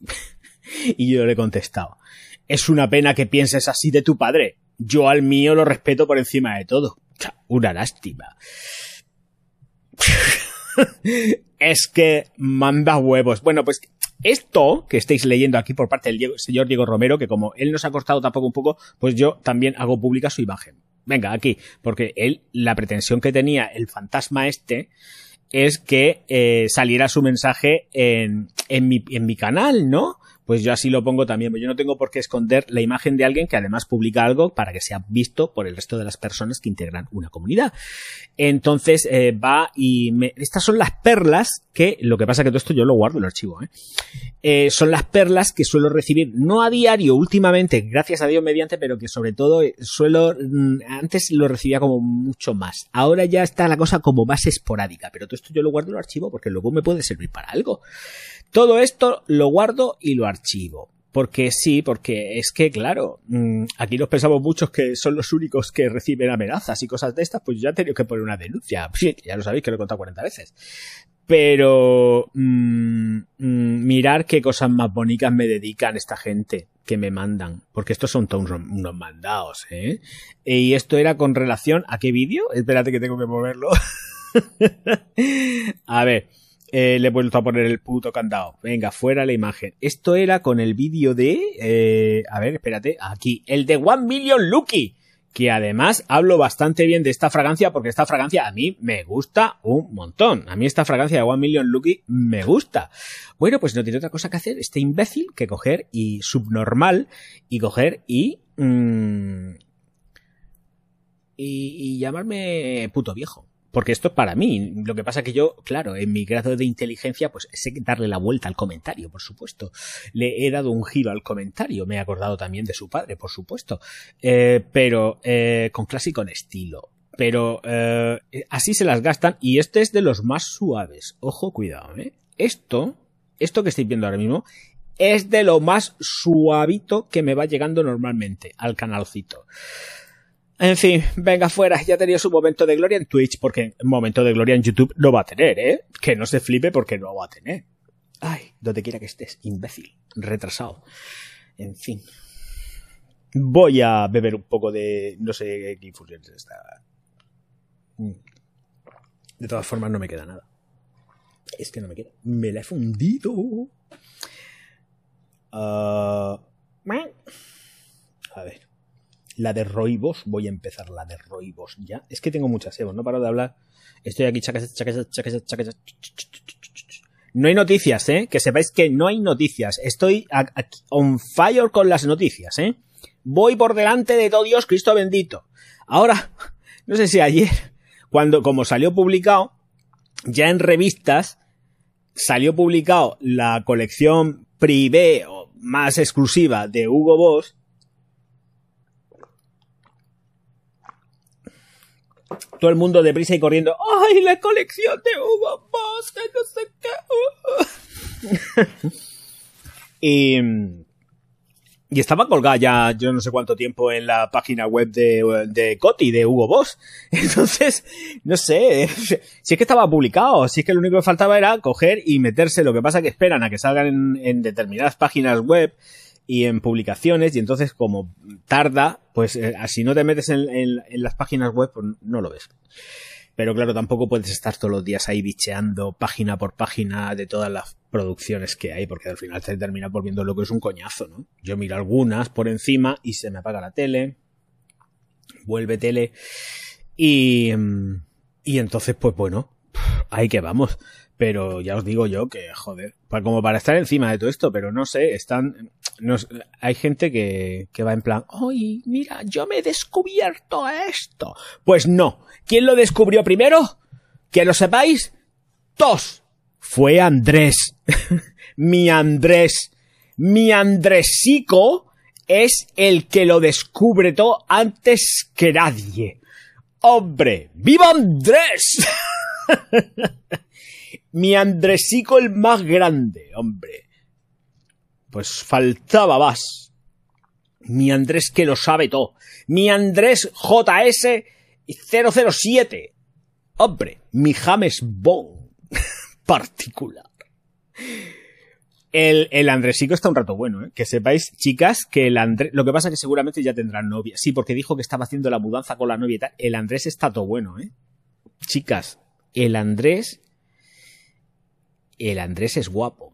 (laughs) y yo le he contestado. Es una pena que pienses así de tu padre. Yo al mío lo respeto por encima de todo. Una lástima. (laughs) es que manda huevos. Bueno, pues esto que estáis leyendo aquí por parte del señor Diego Romero, que como él nos ha costado tampoco un poco, pues yo también hago pública su imagen. Venga, aquí, porque él, la pretensión que tenía el fantasma este, es que eh, saliera su mensaje en, mi canal, ¿no? Pues yo así lo pongo también. Yo no tengo por qué esconder la imagen de alguien que además publica algo para que sea visto por el resto de las personas que integran una comunidad. Entonces eh, va y me... estas son las perlas que lo que pasa que todo esto yo lo guardo en el archivo. ¿eh? Eh, son las perlas que suelo recibir no a diario últimamente, gracias a Dios mediante, pero que sobre todo eh, suelo mm, antes lo recibía como mucho más. Ahora ya está la cosa como más esporádica, pero todo esto yo lo guardo en el archivo porque luego me puede servir para algo. Todo esto lo guardo y lo archivo. Porque sí, porque es que, claro, mm, aquí nos pensamos muchos que son los únicos que reciben amenazas y cosas de estas, pues ya he tenido que poner una denuncia. (laughs) Ya lo sabéis que lo he contado 40 veces. Pero mm, mm, mirar qué cosas más bonitas me dedican esta gente que me mandan. Porque estos son todos unos mandados, ¿eh? Y esto era con relación a qué vídeo. Espérate que tengo que moverlo. (laughs) a ver. Eh, le he vuelto a poner el puto candado. Venga, fuera la imagen. Esto era con el vídeo de... Eh, a ver, espérate. Aquí. El de One Million Lucky. Que además hablo bastante bien de esta fragancia porque esta fragancia a mí me gusta un montón. A mí esta fragancia de One Million Lucky me gusta. Bueno, pues no tiene otra cosa que hacer este imbécil que coger y subnormal y coger y... Mmm, y, y llamarme puto viejo. Porque esto es para mí. Lo que pasa que yo, claro, en mi grado de inteligencia, pues sé darle la vuelta al comentario, por supuesto. Le he dado un giro al comentario. Me he acordado también de su padre, por supuesto. Eh, pero eh, con clase y con estilo. Pero eh, así se las gastan y este es de los más suaves. Ojo, cuidado, ¿eh? Esto, esto que estoy viendo ahora mismo, es de lo más suavito que me va llegando normalmente al canalcito. En fin, venga fuera, ya ha tenido su momento de gloria en Twitch, porque momento de gloria en YouTube no va a tener, ¿eh? Que no se flipe porque no va a tener. Ay, donde quiera que estés, imbécil, retrasado. En fin. Voy a beber un poco de... no sé qué infusión es esta. De todas formas no me queda nada. Es que no me queda. Me la he fundido. Uh... A ver. La de Roibos, voy a empezar la de Roibos ya. Es que tengo muchas Evo, no paro de hablar. Estoy aquí, chacas, chacas, chacas, chacas. No hay noticias, ¿eh? Que sepáis que no hay noticias. Estoy aquí on fire con las noticias, ¿eh? Voy por delante de todo Dios, Cristo bendito. Ahora, (laughs) no sé si ayer, cuando, como salió publicado, ya en revistas, salió publicado la colección privé o más exclusiva de Hugo Boss, todo el mundo deprisa y corriendo. ¡Ay, la colección de Hugo Boss! Que no sé qué. (laughs) y, y estaba colgada ya yo no sé cuánto tiempo en la página web de, de Coti, de Hugo Boss. (laughs) Entonces, no sé, si es que estaba publicado, si es que lo único que faltaba era coger y meterse. Lo que pasa que esperan a que salgan en determinadas páginas web y en publicaciones y entonces como tarda, pues eh, si no te metes en, las páginas web, pues no lo ves. Pero claro, tampoco puedes estar todos los días ahí bicheando página por página de todas las producciones que hay, porque al final te termina por viendo lo que es un coñazo, ¿no? Yo miro algunas por encima y se me apaga la tele, vuelve tele y, y entonces pues bueno, ahí que vamos. Pero ya os digo yo que, joder, como para estar encima de todo esto, pero no sé, están, hay gente que, que va en plan, ¡ay, mira, yo me he descubierto esto! Pues no. ¿Quién lo descubrió primero? Que lo sepáis, tos. Fue Andrés. (laughs) Mi Andrés. Mi Andresico es el que lo descubre todo antes que nadie. ¡Hombre! ¡Viva Andrés! (laughs) Mi Andresico el más grande, hombre. Pues faltaba más. Mi Andrés que lo sabe todo. Mi Andrés JS 007. Hombre, mi James Bond (laughs) particular. El, el Andresico está un rato bueno, ¿eh? Que sepáis, chicas, que el Andrés... Lo que pasa es que seguramente ya tendrán novia. Sí, porque dijo que estaba haciendo la mudanza con la novia y tal. El Andrés está todo bueno, ¿eh? Chicas, el Andrés... El Andrés es guapo.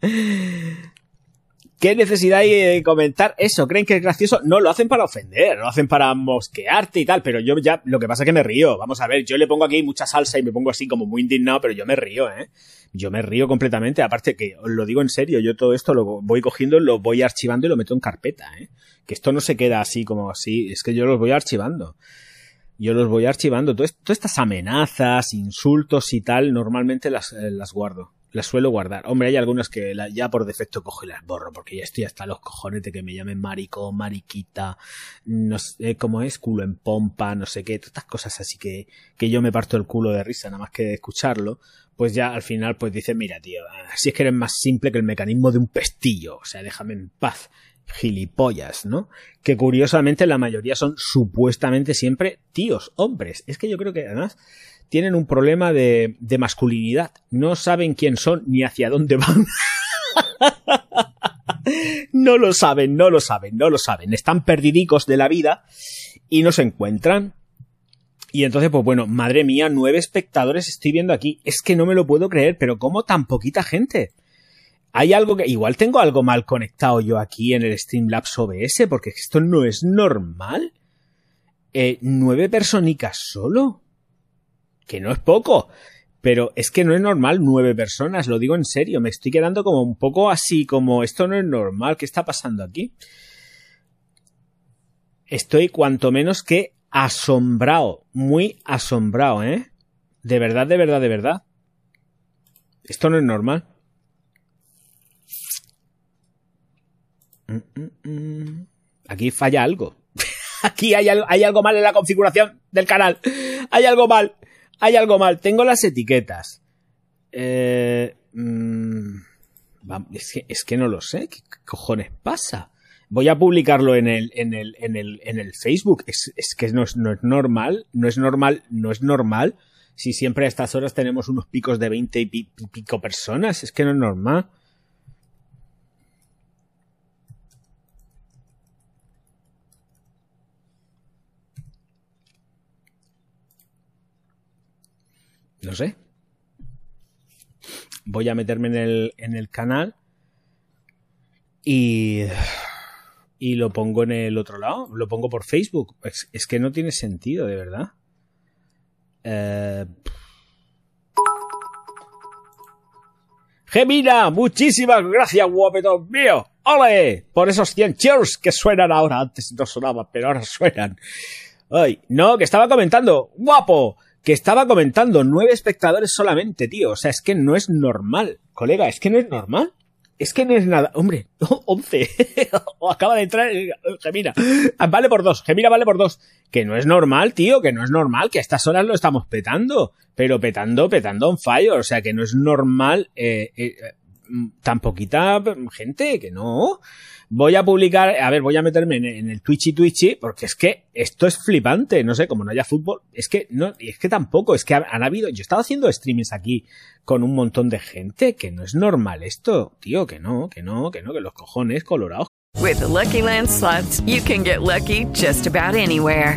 (laughs) ¿Qué necesidad hay de comentar eso? ¿Creen que es gracioso? No, lo hacen para ofender, lo hacen para mosquearte y tal, pero yo ya, lo que pasa es que me río. Vamos a ver, yo le pongo aquí mucha salsa y me pongo así como muy indignado, pero yo me río, ¿eh? Yo me río completamente. Aparte que, os lo digo en serio, yo todo esto lo voy cogiendo, lo voy archivando y lo meto en carpeta, ¿eh? Que esto no se queda así como así, es que yo los voy archivando. Yo los voy archivando. Todas estas amenazas, insultos y tal, normalmente las, eh, las guardo las suelo guardar. Hombre, hay algunas que ya por defecto cojo y las borro, porque ya estoy hasta los cojones de que me llamen marico, mariquita, no sé cómo es, culo en pompa, no sé qué, todas estas cosas así que, que yo me parto el culo de risa nada más que de escucharlo, pues ya al final pues dice, mira tío, si es que eres más simple que el mecanismo de un pestillo, o sea, déjame en paz gilipollas, ¿no? Que curiosamente la mayoría son supuestamente siempre tíos, hombres. Es que yo creo que además tienen un problema de, de masculinidad. No saben quién son ni hacia dónde van. (laughs) no lo saben, no lo saben, no lo saben. Están perdidicos de la vida y no se encuentran. Y entonces, pues bueno, madre mía, nueve espectadores estoy viendo aquí. Es que no me lo puedo creer, pero ¿cómo tan poquita gente? Hay algo que. Igual tengo algo mal conectado yo aquí en el Streamlabs OBS, porque esto no es normal. Eh, nueve personicas solo que no es poco. Pero es que no es normal nueve personas, lo digo en serio, me estoy quedando como un poco así, como esto no es normal, ¿qué está pasando aquí? Estoy cuanto menos que asombrado, muy asombrado, ¿eh? De verdad, de verdad, de verdad. Esto no es normal. Mm, mm, mm. Aquí falla algo. (laughs) Aquí hay, hay algo mal en la configuración del canal. Hay algo mal hay algo mal. Tengo las etiquetas. Eh, mm, es, que, no lo sé. ¿Qué cojones pasa? Voy a publicarlo en el, en el, en el, en el Facebook. Es, que no es, no es normal. No es normal. No es normal. Si siempre a estas horas tenemos unos picos de 20 y pico personas. Es que no es normal. No sé. Voy a meterme en el, en el canal y, y lo pongo en el otro lado. Lo pongo por Facebook. Es, que no tiene sentido, de verdad. Eh... Gemina, muchísimas gracias, guapetón mío. ¡Ole! Por esos 100 cheers que suenan ahora. Antes no sonaban, pero ahora suenan. Ay, no, que estaba comentando. ¡Guapo! Que estaba comentando nueve espectadores solamente, tío. O sea, es que no es normal, colega, es que no es normal. Es que no es nada. Hombre, (laughs) once. (laughs) o acaba de entrar Gemina. Vale por dos. Gemina vale por dos. Que no es normal, tío. Que no es normal. Que a estas horas lo estamos petando. Pero petando, petando on fire. O sea, que no es normal. Eh, eh, tan poquita gente. Que no voy a publicar, a ver, voy a meterme en, el Twitchy Twitchy, porque es que esto es flipante, no sé, como no haya fútbol, es que no, es que tampoco, es que han, habido, yo he estado haciendo streamings aquí con un montón de gente, que no es normal esto, tío, que no, que no, que no, que los cojones colorados. With Lucky Land slots, you can get lucky just about anywhere.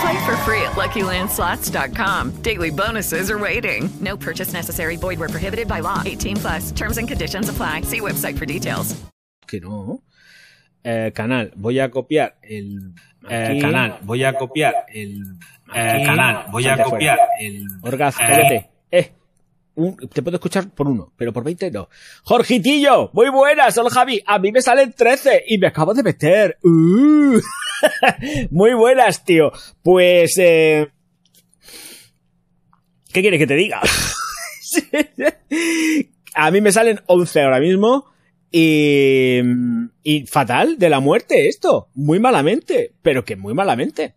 Play for free at LuckyLandSlots.com. Daily bonuses are waiting. No purchase necessary. Void were prohibited by law. 18 plus. Terms and conditions apply. See website for details. Que no. Eh, canal, voy a copiar el. Eh, canal, voy a copiar el. Eh, canal, voy a copiar el. Orgaz, eh, cállate. Eh. Te puedo escuchar por uno, pero por 20 no. Jorgitillo, muy buenas, hola Javi. A mí me salen 13 y me acabo de meter. Uh. (laughs) muy buenas, tío. Pues, eh... ¿Qué quieres que te diga? (laughs) A mí me salen 11 ahora mismo. Y, y fatal de la muerte esto, muy malamente, pero que muy malamente.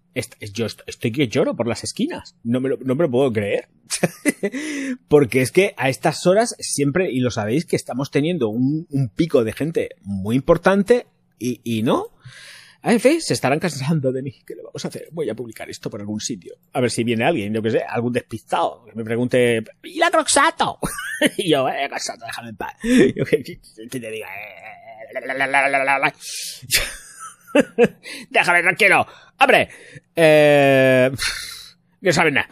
Yo est- estoy que lloro por las esquinas, no me lo, no me lo puedo creer. Porque es que a estas horas siempre, y lo sabéis, que estamos teniendo un, un pico de gente muy importante y, y no. En fin, se estarán cansando de mí. ¿Qué le vamos a hacer? Voy a publicar esto por algún sitio. A ver si viene alguien, yo que sé, algún despistado, que me pregunte, ¿y la Croxato? y yo, eh, Croxato, déjame en paz. Yo que, te diga, eh, déjame tranquilo. Hombre, eh, no sabes nada.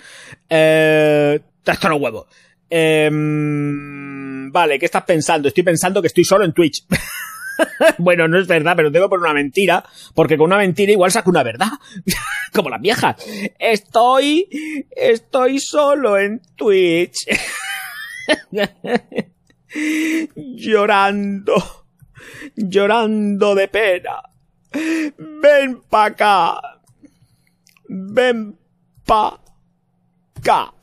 Eh, te huevos. Eh, vale, ¿qué estás pensando? Estoy pensando que estoy solo en Twitch. (laughs) bueno, no es verdad, pero tengo por una mentira, porque con una mentira igual saco una verdad. (laughs) Como las viejas. Estoy, estoy solo en Twitch. (laughs) llorando, llorando de pena. Ven pa' acá. Ven pa' acá.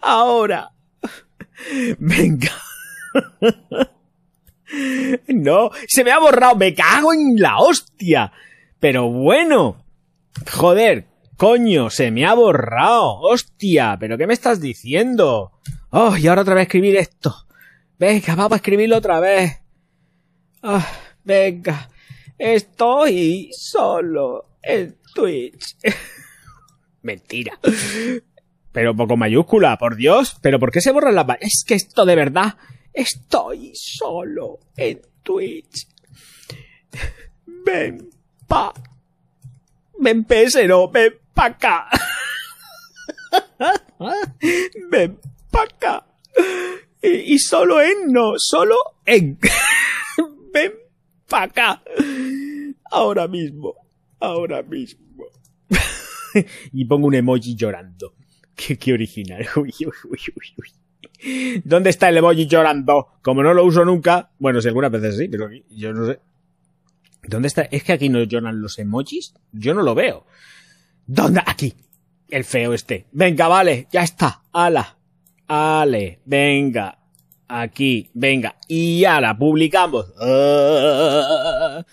Ahora. Venga. No, se me ha borrado, me cago en la hostia. Pero bueno. Joder, coño, se me ha borrado. Hostia, pero ¿qué me estás diciendo? Oh, y ahora otra vez escribir esto. Venga, vamos a escribirlo otra vez. Ah, venga. Estoy solo en Twitch. (laughs) Mentira. Pero con mayúscula, por Dios. ¿Pero por qué se borran las... Es que esto de verdad... Estoy solo en Twitch. (laughs) Ven pa... Ven pesero, ven pa' acá. (laughs) ven pa' acá. Y, y solo en, no, solo en. ven pa' acá. Ahora mismo, ahora mismo. (laughs) y pongo un emoji llorando. (laughs) Qué, original. (laughs) Uy, uy, uy. ¿Dónde está el emoji llorando? Como no lo uso nunca, bueno, si algunas veces sí, pero yo no sé. ¿Dónde está? Es que aquí no lloran los emojis. Yo no lo veo. ¿Dónde? Aquí. El feo este. Venga, vale, ya está. Ala. Ale. Venga. Aquí. Venga. Y ala, publicamos. Ah.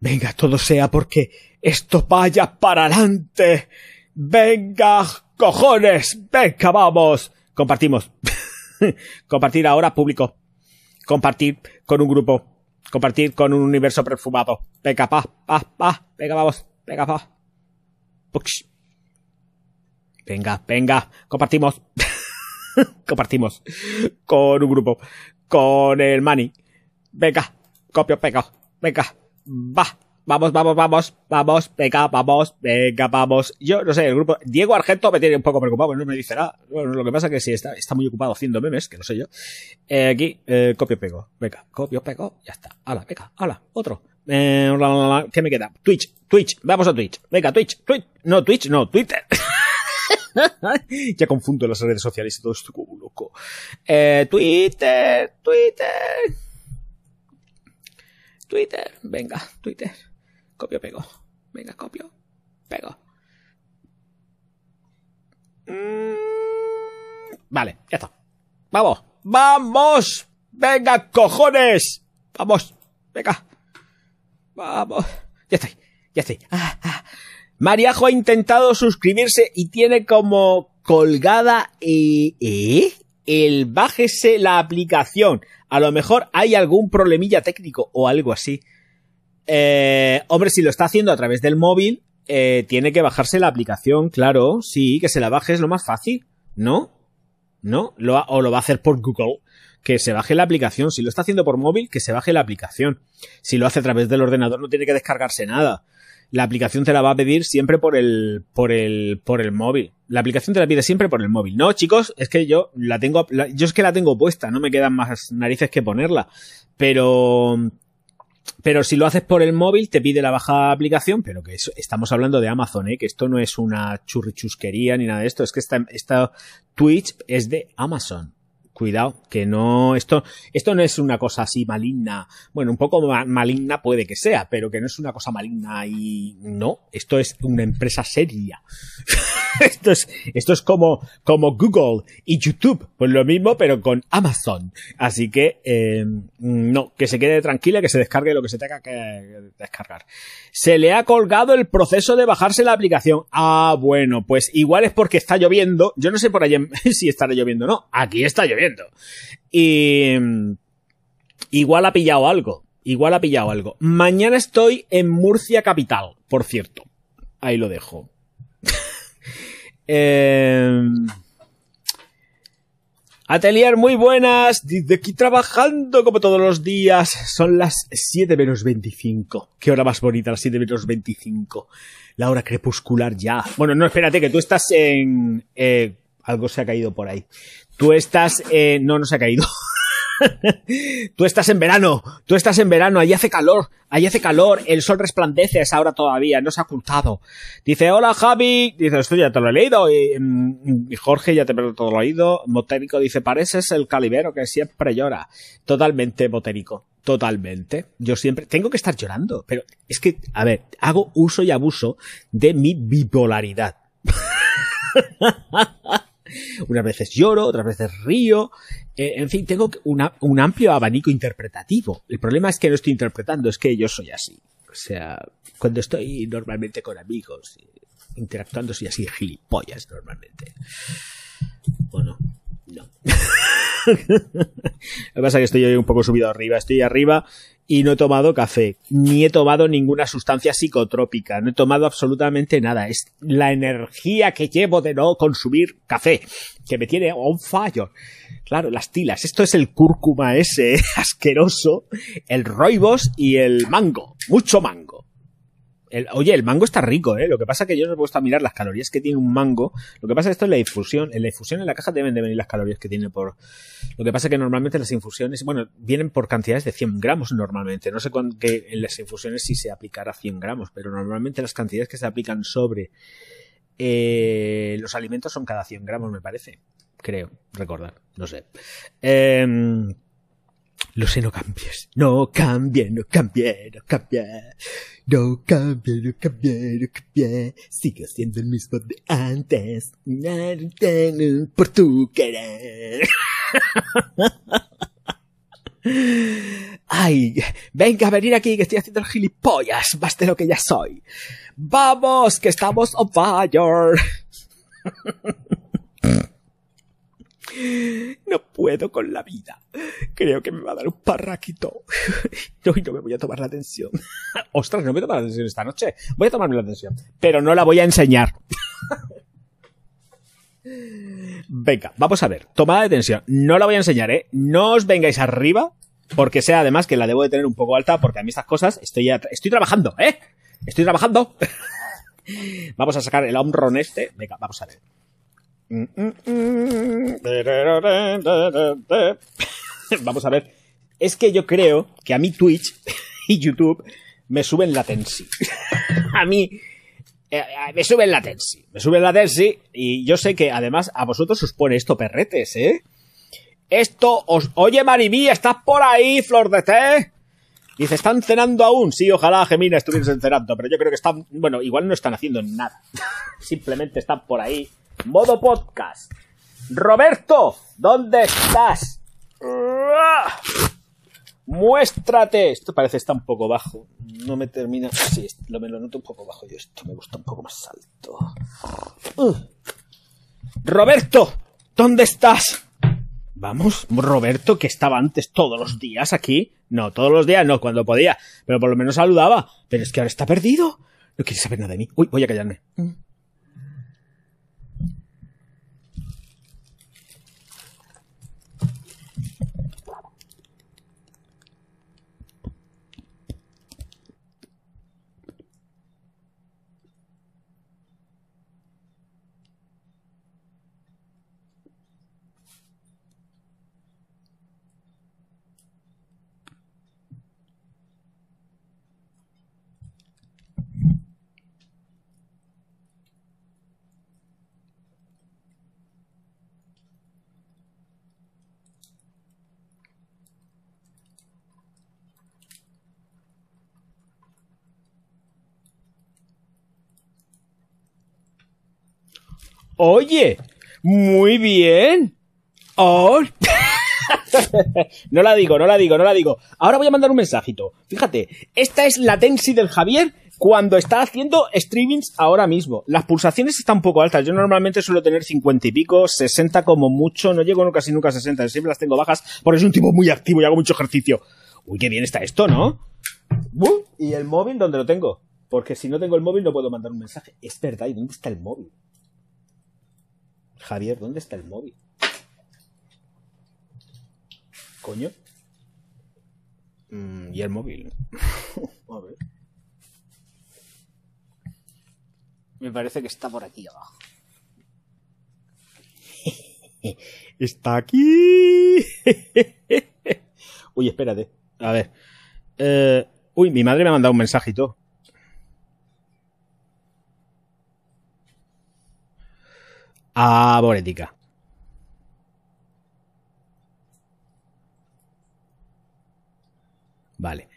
Venga, todo sea porque esto vaya para adelante. Venga, cojones. Venga, vamos. Compartimos. (laughs) Compartir ahora público. Compartir con un grupo. Compartir con un universo perfumado. Venga, pa, pa, pa. Venga, vamos. Venga, pa. Pux. Venga, venga. Compartimos. (laughs) Compartimos. Con un grupo. Con el Mani. Venga. Copio, pego. Venga. Va. Vamos, vamos, vamos, vamos, venga, vamos, venga, vamos. Yo no sé, el grupo. Diego Argento me tiene un poco preocupado, no me dice nada. Bueno, lo que pasa es que sí, está, está muy ocupado haciendo memes, que no sé yo. Eh, aquí, eh, copio, pego. Venga, copio, pego, ya está. Hala, venga, hala, otro. Eh, la, la, ¿Qué me queda? Twitch, Twitch, vamos a Twitch. Venga, Twitch, Twitch. No, Twitch, no, Twitter. (laughs) ya confundo las redes sociales y todo esto como loco. Eh, Twitter, Twitter. Twitter, venga, Twitter. Copio, pego. Venga, copio, pego. Mm, Vale, ya está. Vamos, vamos. Venga, cojones. Vamos, venga. Vamos. Ya estoy, ya estoy. Ah, ah. Mariajo ha intentado suscribirse y tiene como colgada eh, ¿eh? el bájese la aplicación. A lo mejor hay algún problemilla técnico o algo así. Eh, hombre, si lo está haciendo a través del móvil, eh, tiene que bajarse la aplicación, claro. Sí, que se la baje es lo más fácil. ¿No? ¿No? O lo va a hacer por Google. Que se baje la aplicación. Si lo está haciendo por móvil, que se baje la aplicación. Si lo hace a través del ordenador, no tiene que descargarse nada. la aplicación te la va a pedir siempre por el, por el, por el móvil. La aplicación te la pide siempre por el móvil. No, chicos, es que yo la tengo, yo es que la tengo puesta, no me quedan más narices que ponerla. Pero, pero si lo haces por el móvil, te pide la bajada de aplicación, pero que eso, estamos hablando de Amazon, ¿eh? que esto no es una churrichusquería ni nada de esto, es que esta, esta Twitch es de Amazon. Cuidado, que no, esto, esto no es una cosa así maligna. Bueno, un poco ma- maligna puede que sea, pero que no es una cosa maligna y no, esto es una empresa seria. (laughs) (laughs) esto es, esto es como, como Google y YouTube, pues lo mismo, pero con Amazon. Así que, eh, no, que se quede tranquila, que se descargue lo que se tenga que descargar. Se le ha colgado el proceso de bajarse la aplicación. Ah, bueno, pues igual es porque está lloviendo. Yo no sé por allá (laughs) si estará lloviendo o no. Aquí está lloviendo. Y igual ha pillado algo. Igual ha pillado algo. Mañana estoy en Murcia capital, por cierto. Ahí lo dejo. Eh, Atelier, muy buenas. Desde aquí trabajando como todos los días. Son las 7 menos 25. Qué hora más bonita, las 7 menos 25. La hora crepuscular ya. Bueno, no, espérate, que tú estás en... eh, algo se ha caído por ahí. Tú estás... eh, no, no se ha caído. (laughs) Tú estás en verano, tú estás en verano, allí hace calor, allí hace calor, el sol resplandece a esa hora todavía, no se ha ocultado. Dice, hola Javi, dice, esto ya te lo he leído, y, mm, Jorge ya te lo he oído, Motérico dice, pareces el calibero que siempre llora. Totalmente, Motérico, totalmente. Yo siempre, tengo que estar llorando, pero es que, a ver, hago uso y abuso de mi bipolaridad. (laughs) Unas veces lloro, otras veces río. Eh, en fin, tengo un amplio abanico interpretativo. El problema es que no estoy interpretando, es que yo soy así. O sea, cuando estoy normalmente con amigos, eh, interactuando, soy así gilipollas normalmente. ¿O no? No. (laughs) Lo que pasa es que estoy hoy un poco subido arriba. Estoy arriba y no he tomado café, ni he tomado ninguna sustancia psicotrópica, no he tomado absolutamente nada. Es la energía que llevo de no consumir café, que me tiene on fire. Claro, las tilas. Esto es el cúrcuma ese (laughs) asqueroso, el roibos y el mango. Mucho mango. Oye, el mango está rico, ¿eh? Lo que pasa es que yo no he puesto a mirar las calorías que tiene un mango. Lo que pasa es que esto es la infusión. En la infusión en la caja deben de venir las calorías que tiene por... Lo que pasa es que normalmente las infusiones, bueno, vienen por cantidades de 100 gramos normalmente. No sé cuán- en las infusiones sí se aplicará 100 gramos, pero normalmente las cantidades que se aplican sobre eh, los alimentos son cada 100 gramos, me parece. Creo, recordar, no sé. Em, lo sé, no cambies. No cambie, no cambie, no cambie. No cambie, no cambie, no cambie. Sigue siendo el mismo de antes. Por tu querer. (laughs) Ay, venga a venir aquí que estoy haciendo gilipollas, más de lo que ya soy. Vamos, que estamos on fire. (laughs) No puedo con la vida. Creo que me va a dar un parraquito. (laughs) No, y no me voy a tomar la atención. (laughs) Ostras, no me voy a tomar la atención esta noche. Voy a tomarme la atención. Pero no la voy a enseñar. (laughs) Venga, vamos a ver. Tomada de tensión. No la voy a enseñar, ¿eh? No os vengáis arriba. Porque sea además que la debo de tener un poco alta. Porque a mí estas cosas estoy, ya- estoy trabajando, ¿eh? Estoy trabajando. vamos a sacar el omron este. Venga, vamos a ver. Vamos a ver. Es que yo creo que a mí Twitch (laughs) y YouTube me suben latency. (laughs) a mí eh, eh, me suben latency. Me suben latency y yo sé que además a vosotros os pone esto perretes, ¿eh? Esto os... Oye, Maribí, ¿estás por ahí, flor de té? Dice, ¿están cenando aún? Sí, ojalá Gemina estuviesen cenando, pero yo creo que están... Bueno, igual no están haciendo nada. (laughs) Simplemente están por ahí. Modo podcast. Roberto, ¿dónde estás? Muéstrate. Esto parece estar un poco bajo. No me termina. Sí, lo me lo noto un poco bajo yo. Esto me gusta un poco más alto. Uh. Roberto, ¿dónde estás? Vamos, Roberto, que estaba antes todos los días aquí. No, todos los días no, cuando podía. Pero por lo menos saludaba. Pero es que ahora está perdido. No quiere saber nada de mí. Uy, voy a callarme. Oye, muy bien. Oh. (laughs) no la digo, no la digo, no la digo. Ahora voy a mandar un mensajito. Fíjate, esta es la Tensi del Javier cuando está haciendo streamings ahora mismo. Las pulsaciones están un poco altas. Yo normalmente suelo tener 50 y pico, 60 como mucho. No llego casi nunca a 60. Siempre las tengo bajas porque soy un tipo muy activo y hago mucho ejercicio. Uy, qué bien está esto, ¿no? ¿Y el móvil dónde lo tengo? Porque si no tengo el móvil no puedo mandar un mensaje. Es verdad, ¿y dónde está el móvil? Javier, ¿dónde está el móvil? Coño. Mm, ¿Y el móvil? (laughs) A ver. Me parece que está por aquí abajo. (laughs) está aquí. (laughs) Uy, espérate. A ver. Eh, uy, mi madre me ha mandado un mensajito. Ah, Borética. Vale.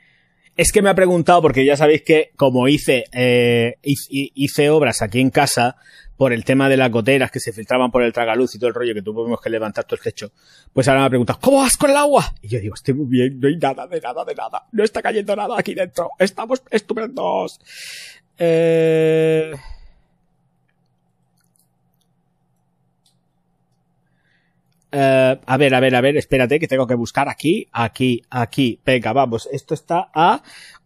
Es que me ha preguntado, porque ya sabéis que como hice, eh, hice obras aquí en casa, por el tema de las goteras que se filtraban por el tragaluz y todo el rollo que tuvimos que levantar todo el techo, pues ahora me ha preguntado, ¿cómo vas con el agua? Y yo digo, estoy muy bien, no hay nada, de nada, de nada, no está cayendo nada aquí dentro, estamos estupendos. Eh... Eh, a ver, a ver, a ver, espérate que tengo que buscar aquí, aquí, aquí. Venga, vamos. Esto está a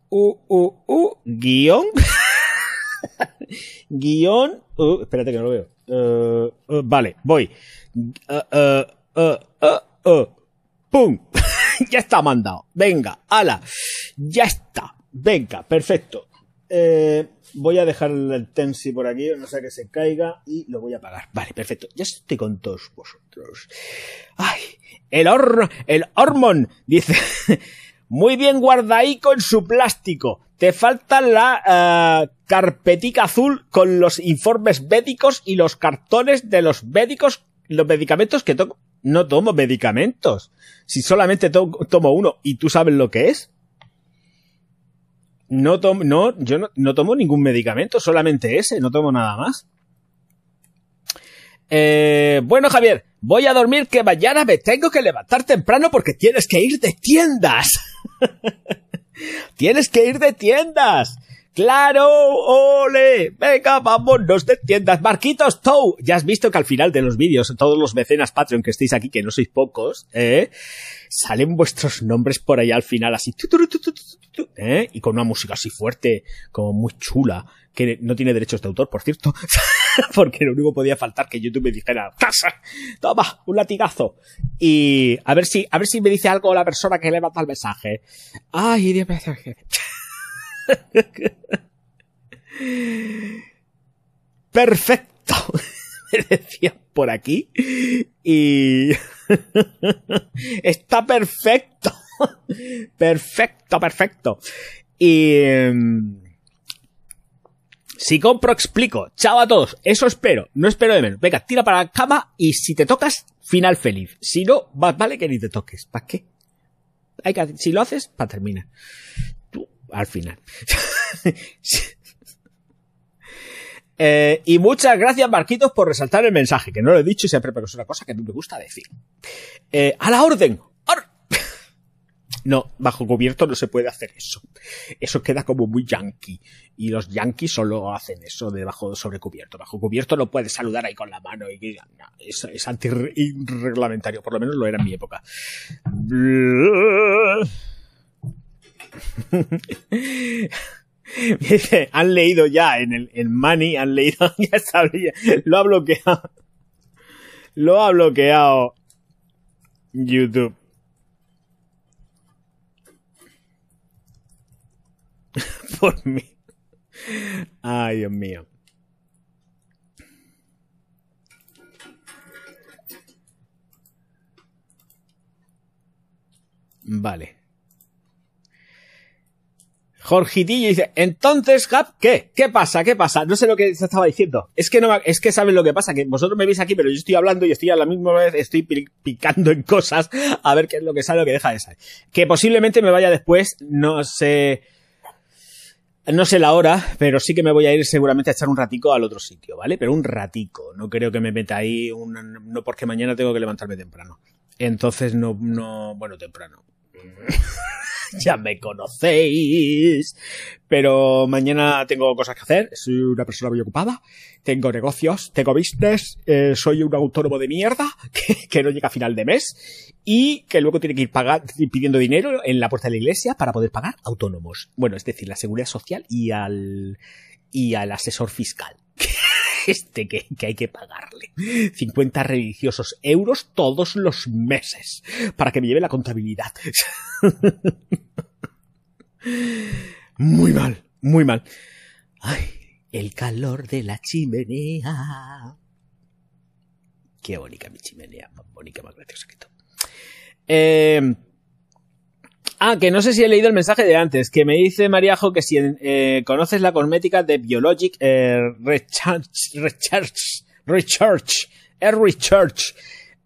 u, u, u, guion. (laughs) guion. Uh, espérate que no lo veo. Uh, uh, vale, voy. ¡Pum! (laughs) ya está mandado. Venga, ala. Ya está. Venga, perfecto. Eh, voy a dejar el Tensi por aquí, no sea que se caiga, y lo voy a apagar. Vale, perfecto. Ya estoy con todos vosotros. Ay, el Or, el Hormon dice, (laughs) muy bien guardaico en su plástico. Te falta la uh, carpetica azul con los informes médicos y los cartones de los médicos, los medicamentos que tomo. No tomo medicamentos. Si solamente to tomo uno y tú sabes lo que es. No tomo, no, yo no, tomo ningún medicamento, solamente ese, no tomo nada más. Eh, bueno, Javier, voy a dormir que mañana me tengo que levantar temprano porque tienes que ir de tiendas. (laughs) tienes que ir de tiendas. ¡Claro! ¡Ole! Venga, vámonos de tiendas. Marquitos Tow. Ya has visto que al final de los vídeos, todos los mecenas Patreon que estéis aquí, que no sois pocos, ¿eh? Salen vuestros nombres por ahí al final, así. ¿eh? Y con una música así fuerte, como muy chula, que no tiene derechos de autor, por cierto. (laughs) Porque lo único podía faltar que YouTube me dijera, ¡Casa! ¡Toma! ¡Un latigazo! Y a ver si, a ver si me dice algo la persona que le manda el mensaje. ¡Ay, Dios mío! Perfecto. (laughs) Me decía por aquí. Y... (laughs) Está perfecto. Perfecto, perfecto. Y... Si compro, explico. Chao a todos. Eso espero. No espero de menos. Venga, tira para la cama y si te tocas, final feliz. Si no, vale que ni te toques. ¿Para qué? Hay que, si lo haces, para terminar al final. (laughs) eh, y muchas gracias, Marquitos, por resaltar el mensaje, que no lo he dicho siempre, pero es una cosa que me gusta decir. Eh, a la orden. (laughs) No, bajo cubierto no se puede hacer eso. Eso queda como muy yankee. Y los yankees solo hacen eso debajo sobre cubierto. Bajo cubierto no puedes saludar ahí con la mano. Y, no, es, es antirreglamentario. Por lo menos lo era en mi época. (laughs) Han leído ya en el en Money, han leído, (laughs) ya sabía, lo ha bloqueado. Lo ha bloqueado YouTube. (laughs) Por mí. Ay, Dios mío. Vale. Jorgitillo dice, entonces, Gap, ¿qué? ¿Qué pasa? ¿Qué pasa? No sé lo que se estaba diciendo. Es que no, es que saben lo que pasa, que vosotros me veis aquí, pero yo estoy hablando y estoy a la misma vez, estoy picando en cosas a ver qué es lo que sale, lo que deja de salir. Que posiblemente me vaya después, no sé. No sé la hora, pero sí que me voy a ir seguramente a echar un ratico al otro sitio, ¿vale? Pero un ratico. No creo que me meta ahí, no porque mañana tengo que levantarme temprano. Entonces no, no, bueno, temprano. (laughs) (laughs) ya me conocéis. Pero mañana tengo cosas que hacer. Soy una persona muy ocupada. Tengo negocios, tengo business. eh, soy un autónomo de mierda (laughs) que, no llega a final de mes. Y que luego tiene que ir pidiendo dinero en la puerta de la iglesia para poder pagar autónomos. Bueno, es decir, la seguridad social y al, y al asesor fiscal. (laughs) Este que, que hay que pagarle 50 religiosos euros todos los meses para que me lleve la contabilidad. (laughs) Muy mal, muy mal. Ay, el calor de la chimenea. Qué bonita mi chimenea, más bonita, más graciosa que todo. Eh, ah, que no sé si he leído el mensaje de antes, que me dice Mariajo que si eh, conoces la cosmética de Biologic eh, Recharge, Recharge, es Recharge.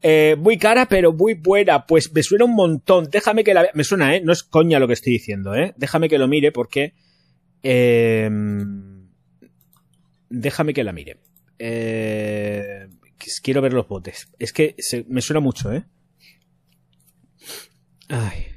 Eh, muy cara, pero muy buena. Pues me suena un montón. Déjame que la. Me suena, ¿eh? No es coña lo que estoy diciendo, ¿eh? Déjame que lo mire porque... Eh, déjame que la mire. Eh, quiero ver los botes. Es que me suena mucho, ¿eh? Ay.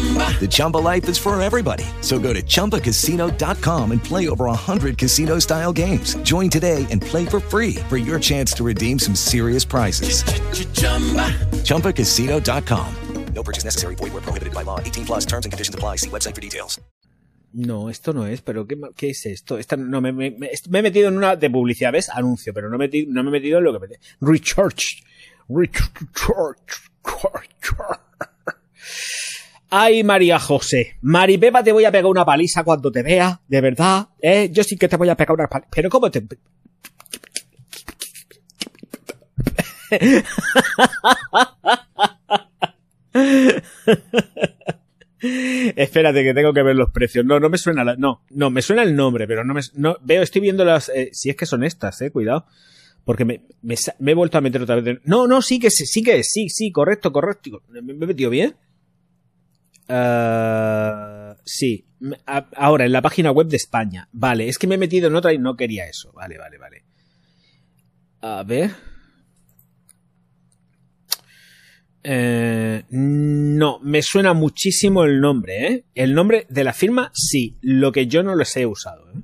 The Chumba life is for everybody. So go to ChumbaCasino.com and play over 100 casino style games. Join today and play for free for your chance to redeem some serious prizes. ChumbaCasino.com. No purchase necessary. Void where prohibited by law. 18 plus terms and conditions apply. See website for details. No, esto no es, pero ¿qué, qué es esto? Esta, no, me, me- me- me he metido en una de publicidad, ¿ves? Anuncio, pero no me, he meti- no me he metido en lo que me... Recharge. Recharge. Ay, María José. Mari Pepa, te voy a pegar una paliza cuando te vea, de verdad. ¿eh? Yo sí que te voy a pegar una paliza. Pero ¿cómo te...? (laughs) Espérate que tengo que ver los precios. No, no me suena la- no, no, me suena el nombre, pero no me no veo, estoy viendo las eh, si es que son estas, eh, cuidado. Porque me, he vuelto a meter otra vez. No, no, sí que sí, sí que sí, sí, correcto, correcto. ¿Me, me he metido bien? Ah, sí. Ahora, en la página web de España. Vale, es que me he metido en otra y no quería eso. Vale, vale, vale. A ver. Eh, no, me suena muchísimo el nombre, ¿eh? El nombre de la firma, sí. Lo que yo no los he usado, ¿eh?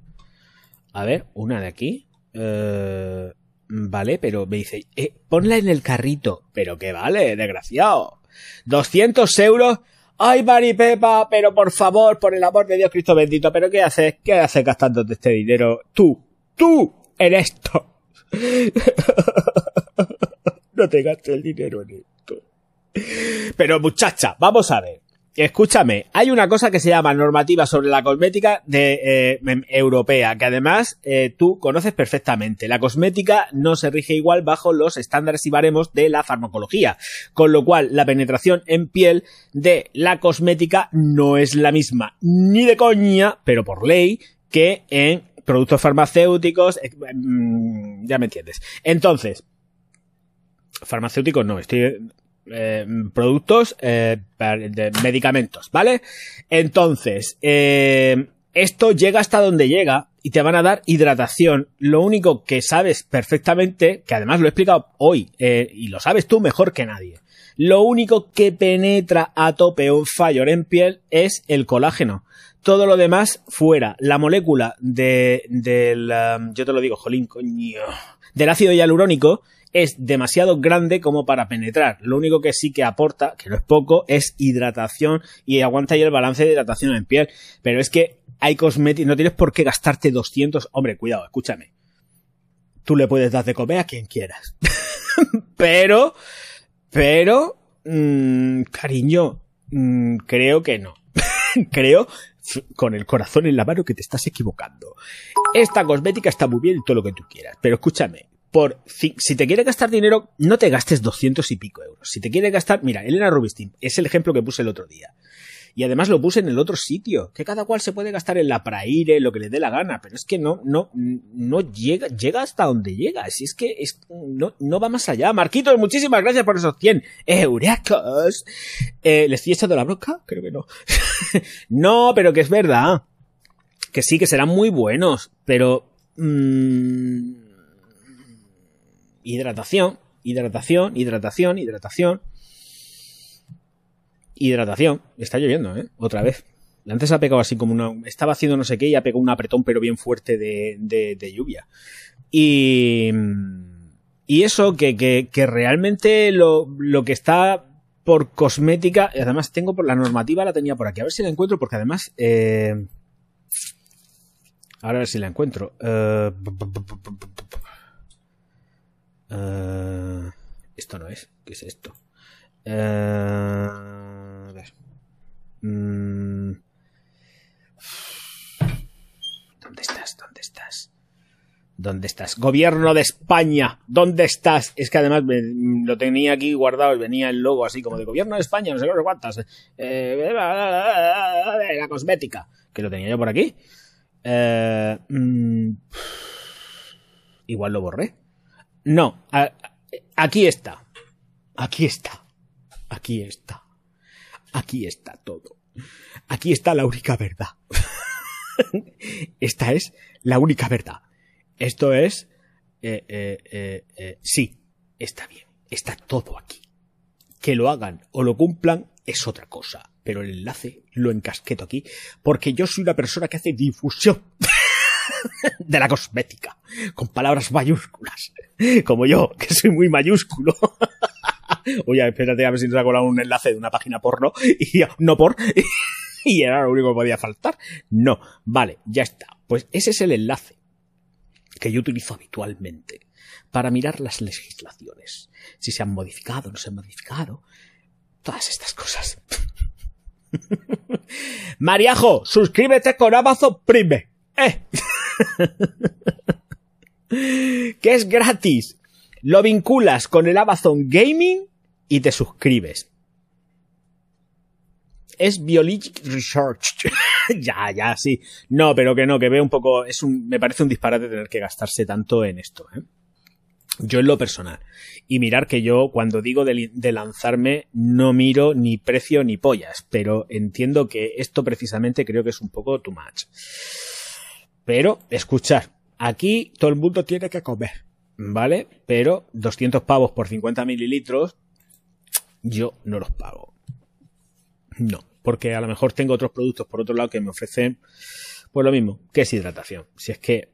A ver, una de aquí. Eh, vale, pero me dice, ponla en el carrito. Pero que vale, desgraciado. 200 euros. Ay, Mari Pepa, pero por favor, por el amor de Dios Cristo bendito, pero ¿qué haces? ¿Qué haces gastándote este dinero? Tú, tú, en esto. (laughs) no te gastes el dinero en esto. Pero muchacha, vamos a ver. Escúchame, hay una cosa que se llama normativa sobre la cosmética de, eh, em- europea, que además eh, tú conoces perfectamente. La cosmética no se rige igual bajo los estándares y baremos de la farmacología, con lo cual la penetración en piel de la cosmética no es la misma, ni de coña, pero por ley, que en productos farmacéuticos, eh, mm, ya me entiendes. Entonces, farmacéuticos no, estoy eh, productos eh, de medicamentos, ¿vale? Entonces, eh, esto llega hasta donde llega y te van a dar hidratación. Lo único que sabes perfectamente, que además lo he explicado hoy, y lo sabes tú mejor que nadie, lo único que penetra a tope un fire en piel es el colágeno. Todo lo demás fuera. La molécula de, del, um, yo te lo digo, jolín, coño, del ácido hialurónico es demasiado grande como para penetrar. Lo único que sí que aporta, que no es poco, es hidratación y aguanta ahí el balance de hidratación en piel. Pero es que hay cosméticos, no tienes por qué gastarte 200. Hombre, cuidado, escúchame. Tú le puedes dar de comer a quien quieras. (laughs) pero, pero, mm, cariño, mm, creo que no. (laughs) creo con el corazón en la mano que te estás equivocando. Esta cosmética está muy bien y todo lo que tú quieras, pero escúchame, por si te quieres gastar dinero, no te gastes 200 y pico euros. Si te quieres gastar, mira, Elena Rubinstein es el ejemplo que puse el otro día. Y además lo puse en el otro sitio, que cada cual se puede gastar en la praire, lo que le dé la gana, pero es que no, no, no llega, llega hasta donde llega. Si es que es- no, no va más allá. Marquitos, muchísimas gracias por esos 100 eurecos. Eh, ¿Le estoy echando la broca? Creo que no. (laughs) no, pero que es verdad. Que sí, que serán muy buenos, pero... mm, hidratación, hidratación, hidratación, hidratación. Hidratación. Está lloviendo, ¿eh? Otra vez. Antes ha pegado así como una... Estaba haciendo no sé qué y ha pegado un apretón pero bien fuerte de, de, lluvia. Y... Y eso, que, realmente lo, que está por cosmética, además tengo por la normativa, la tenía por aquí. A ver si la encuentro, porque además... eh, Ahora a ver si la encuentro. Eh, eh, esto no es. ¿Qué es esto? Eh, a ver. Mm. ¿Dónde estás? ¿Dónde estás? ¿Dónde estás? Gobierno de España, ¿dónde estás? Es que además me- lo tenía aquí guardado y venía el logo así como de Gobierno de España, no sé qué, no sé cuántas. Eh, la cosmética, que lo tenía yo por aquí. Eh, mm, igual lo borré. No, a- aquí está. Aquí está. Aquí está. Aquí está todo. Aquí está la única verdad. (laughs) Esta es la única verdad. Esto es... eh, eh, eh, eh, sí, está bien. Está todo aquí. Que lo hagan o lo cumplan es otra cosa. Pero el enlace lo encasqueto aquí porque yo soy una persona que hace difusión (laughs) (laughs) de la cosmética con palabras mayúsculas. Como yo, que soy muy mayúsculo. (laughs) Oye, espérate a ver si nos ha colado un enlace de una página porno y no por (laughs) y era lo único que podía faltar. No, vale, ya está. Pues ese es el enlace que yo utilizo habitualmente para mirar las legislaciones. Si se han modificado, no se han modificado. Todas estas cosas. Mariajo, suscríbete con Amazon Prime. ¿Eh? (laughs) que es gratis. Lo vinculas con el Amazon Gaming y te suscribes. Es Biologic Research. (laughs) ya, ya, sí. No, pero que no, que veo un poco. Es un, me parece un disparate tener que gastarse tanto en esto, ¿eh? Yo en lo personal. Y mirar que yo cuando digo de, de, lanzarme no miro ni precio ni pollas, pero entiendo que esto precisamente creo que es un poco too much. Pero, escuchar, aquí todo el mundo tiene que comer, ¿vale? Pero 200 pavos por 50 mililitros, yo no los pago. No, porque a lo mejor tengo otros productos por otro lado que me ofrecen, pues lo mismo, que es hidratación. Si es que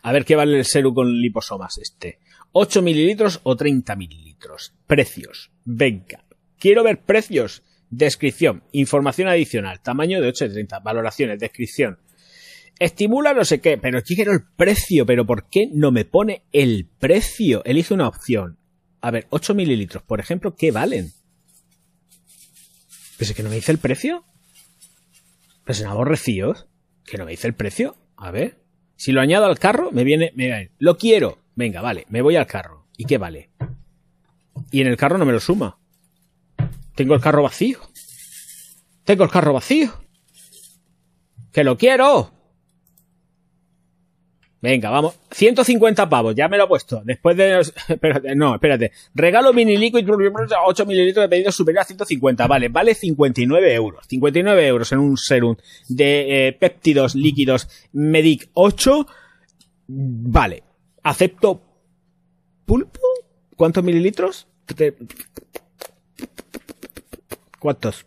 a ver qué vale el serum con liposomas este. 8 mililitros o 30 mililitros. Precios. Venga. Quiero ver precios. Descripción. Información adicional. Tamaño de 8 de 30. Valoraciones. Descripción. Estimula no sé qué. Pero quiero el precio. Pero ¿por qué no me pone el precio? Elige una opción. A ver, 8 mililitros, por ejemplo, ¿qué valen? ¿Pero es que no me dice el precio? ¿Pero son aborrecidos? ¿Que no me dice el precio? A ver. Si lo añado al carro, me viene, me viene, lo quiero. Venga, vale, me voy al carro. ¿Y qué vale? Y en el carro no me lo suma. Tengo el carro vacío. Tengo el carro vacío. Que lo quiero. Venga, vamos. 150 pavos, ya me lo he puesto. Después de... (laughs) Espérate, no, espérate. Regalo mini liquid 8 mililitros de pedido superior a 150. Vale, vale 59 euros. 59 euros en un serum de eh, péptidos líquidos Medic 8. Vale. Acepto pulpo. ¿Cuántos mililitros? ¿Cuántos?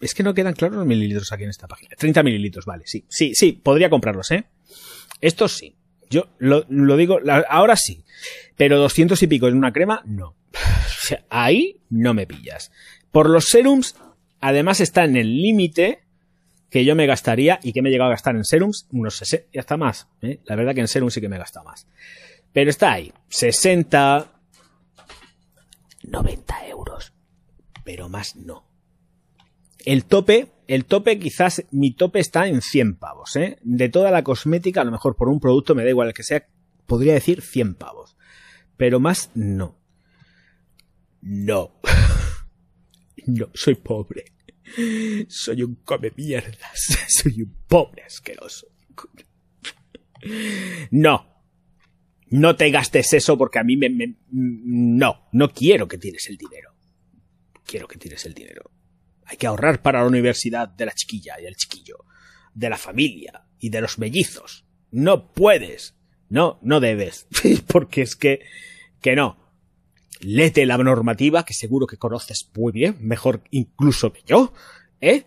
Es que no quedan claros los mililitros aquí en esta página. 30 mililitros, vale, sí. Sí, sí, podría comprarlos, ¿eh? Estos sí. Yo lo, digo, ahora sí. Pero 200 y pico en una crema, no. (laughs) O sea, ahí no me pillas. Por los serums, además está en el límite que yo me gastaría y que me he llegado a gastar en serums, unos 60, y hasta más. ¿eh? La verdad que en serums sí que me he gastado más. Pero está ahí, 60, 90 euros. Pero más no. El tope, el tope quizás, mi tope está en 100 pavos, ¿eh? De toda la cosmética, a lo mejor por un producto me da igual el que sea, podría decir 100 pavos. Pero más no. No. (laughs) No, soy pobre. Soy un come mierdas. (laughs) Soy un pobre asqueroso. No. No te gastes eso porque a mí me, me- No, no quiero que tires el dinero. Quiero que tires el dinero. Hay que ahorrar para la universidad de la chiquilla y el chiquillo, de la familia y de los mellizos. No puedes. No, no debes. (laughs) porque es que... Que no. Léete la normativa, que seguro que conoces muy bien, mejor incluso que yo, ¿eh?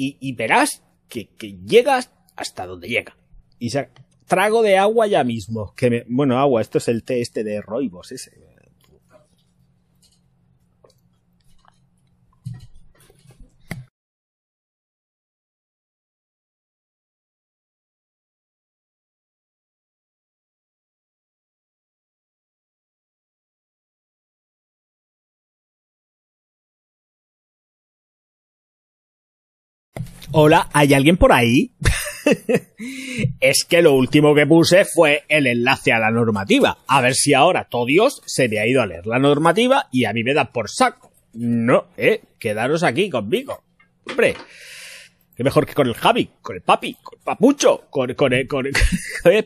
Y, verás que, que llegas hasta donde llega. Y se- trago de agua ya mismo. Que bueno, agua, esto es el té este de roibos, ese. Hola, ¿hay alguien por ahí? (laughs) es que lo último que puse fue el enlace a la normativa. A ver si ahora todo Dios se me ha ido a leer la normativa y a mí me da por saco. No, eh, quedaros aquí conmigo. Hombre, qué mejor que con el Javi, con el papi, con el papucho, con, con el, con el-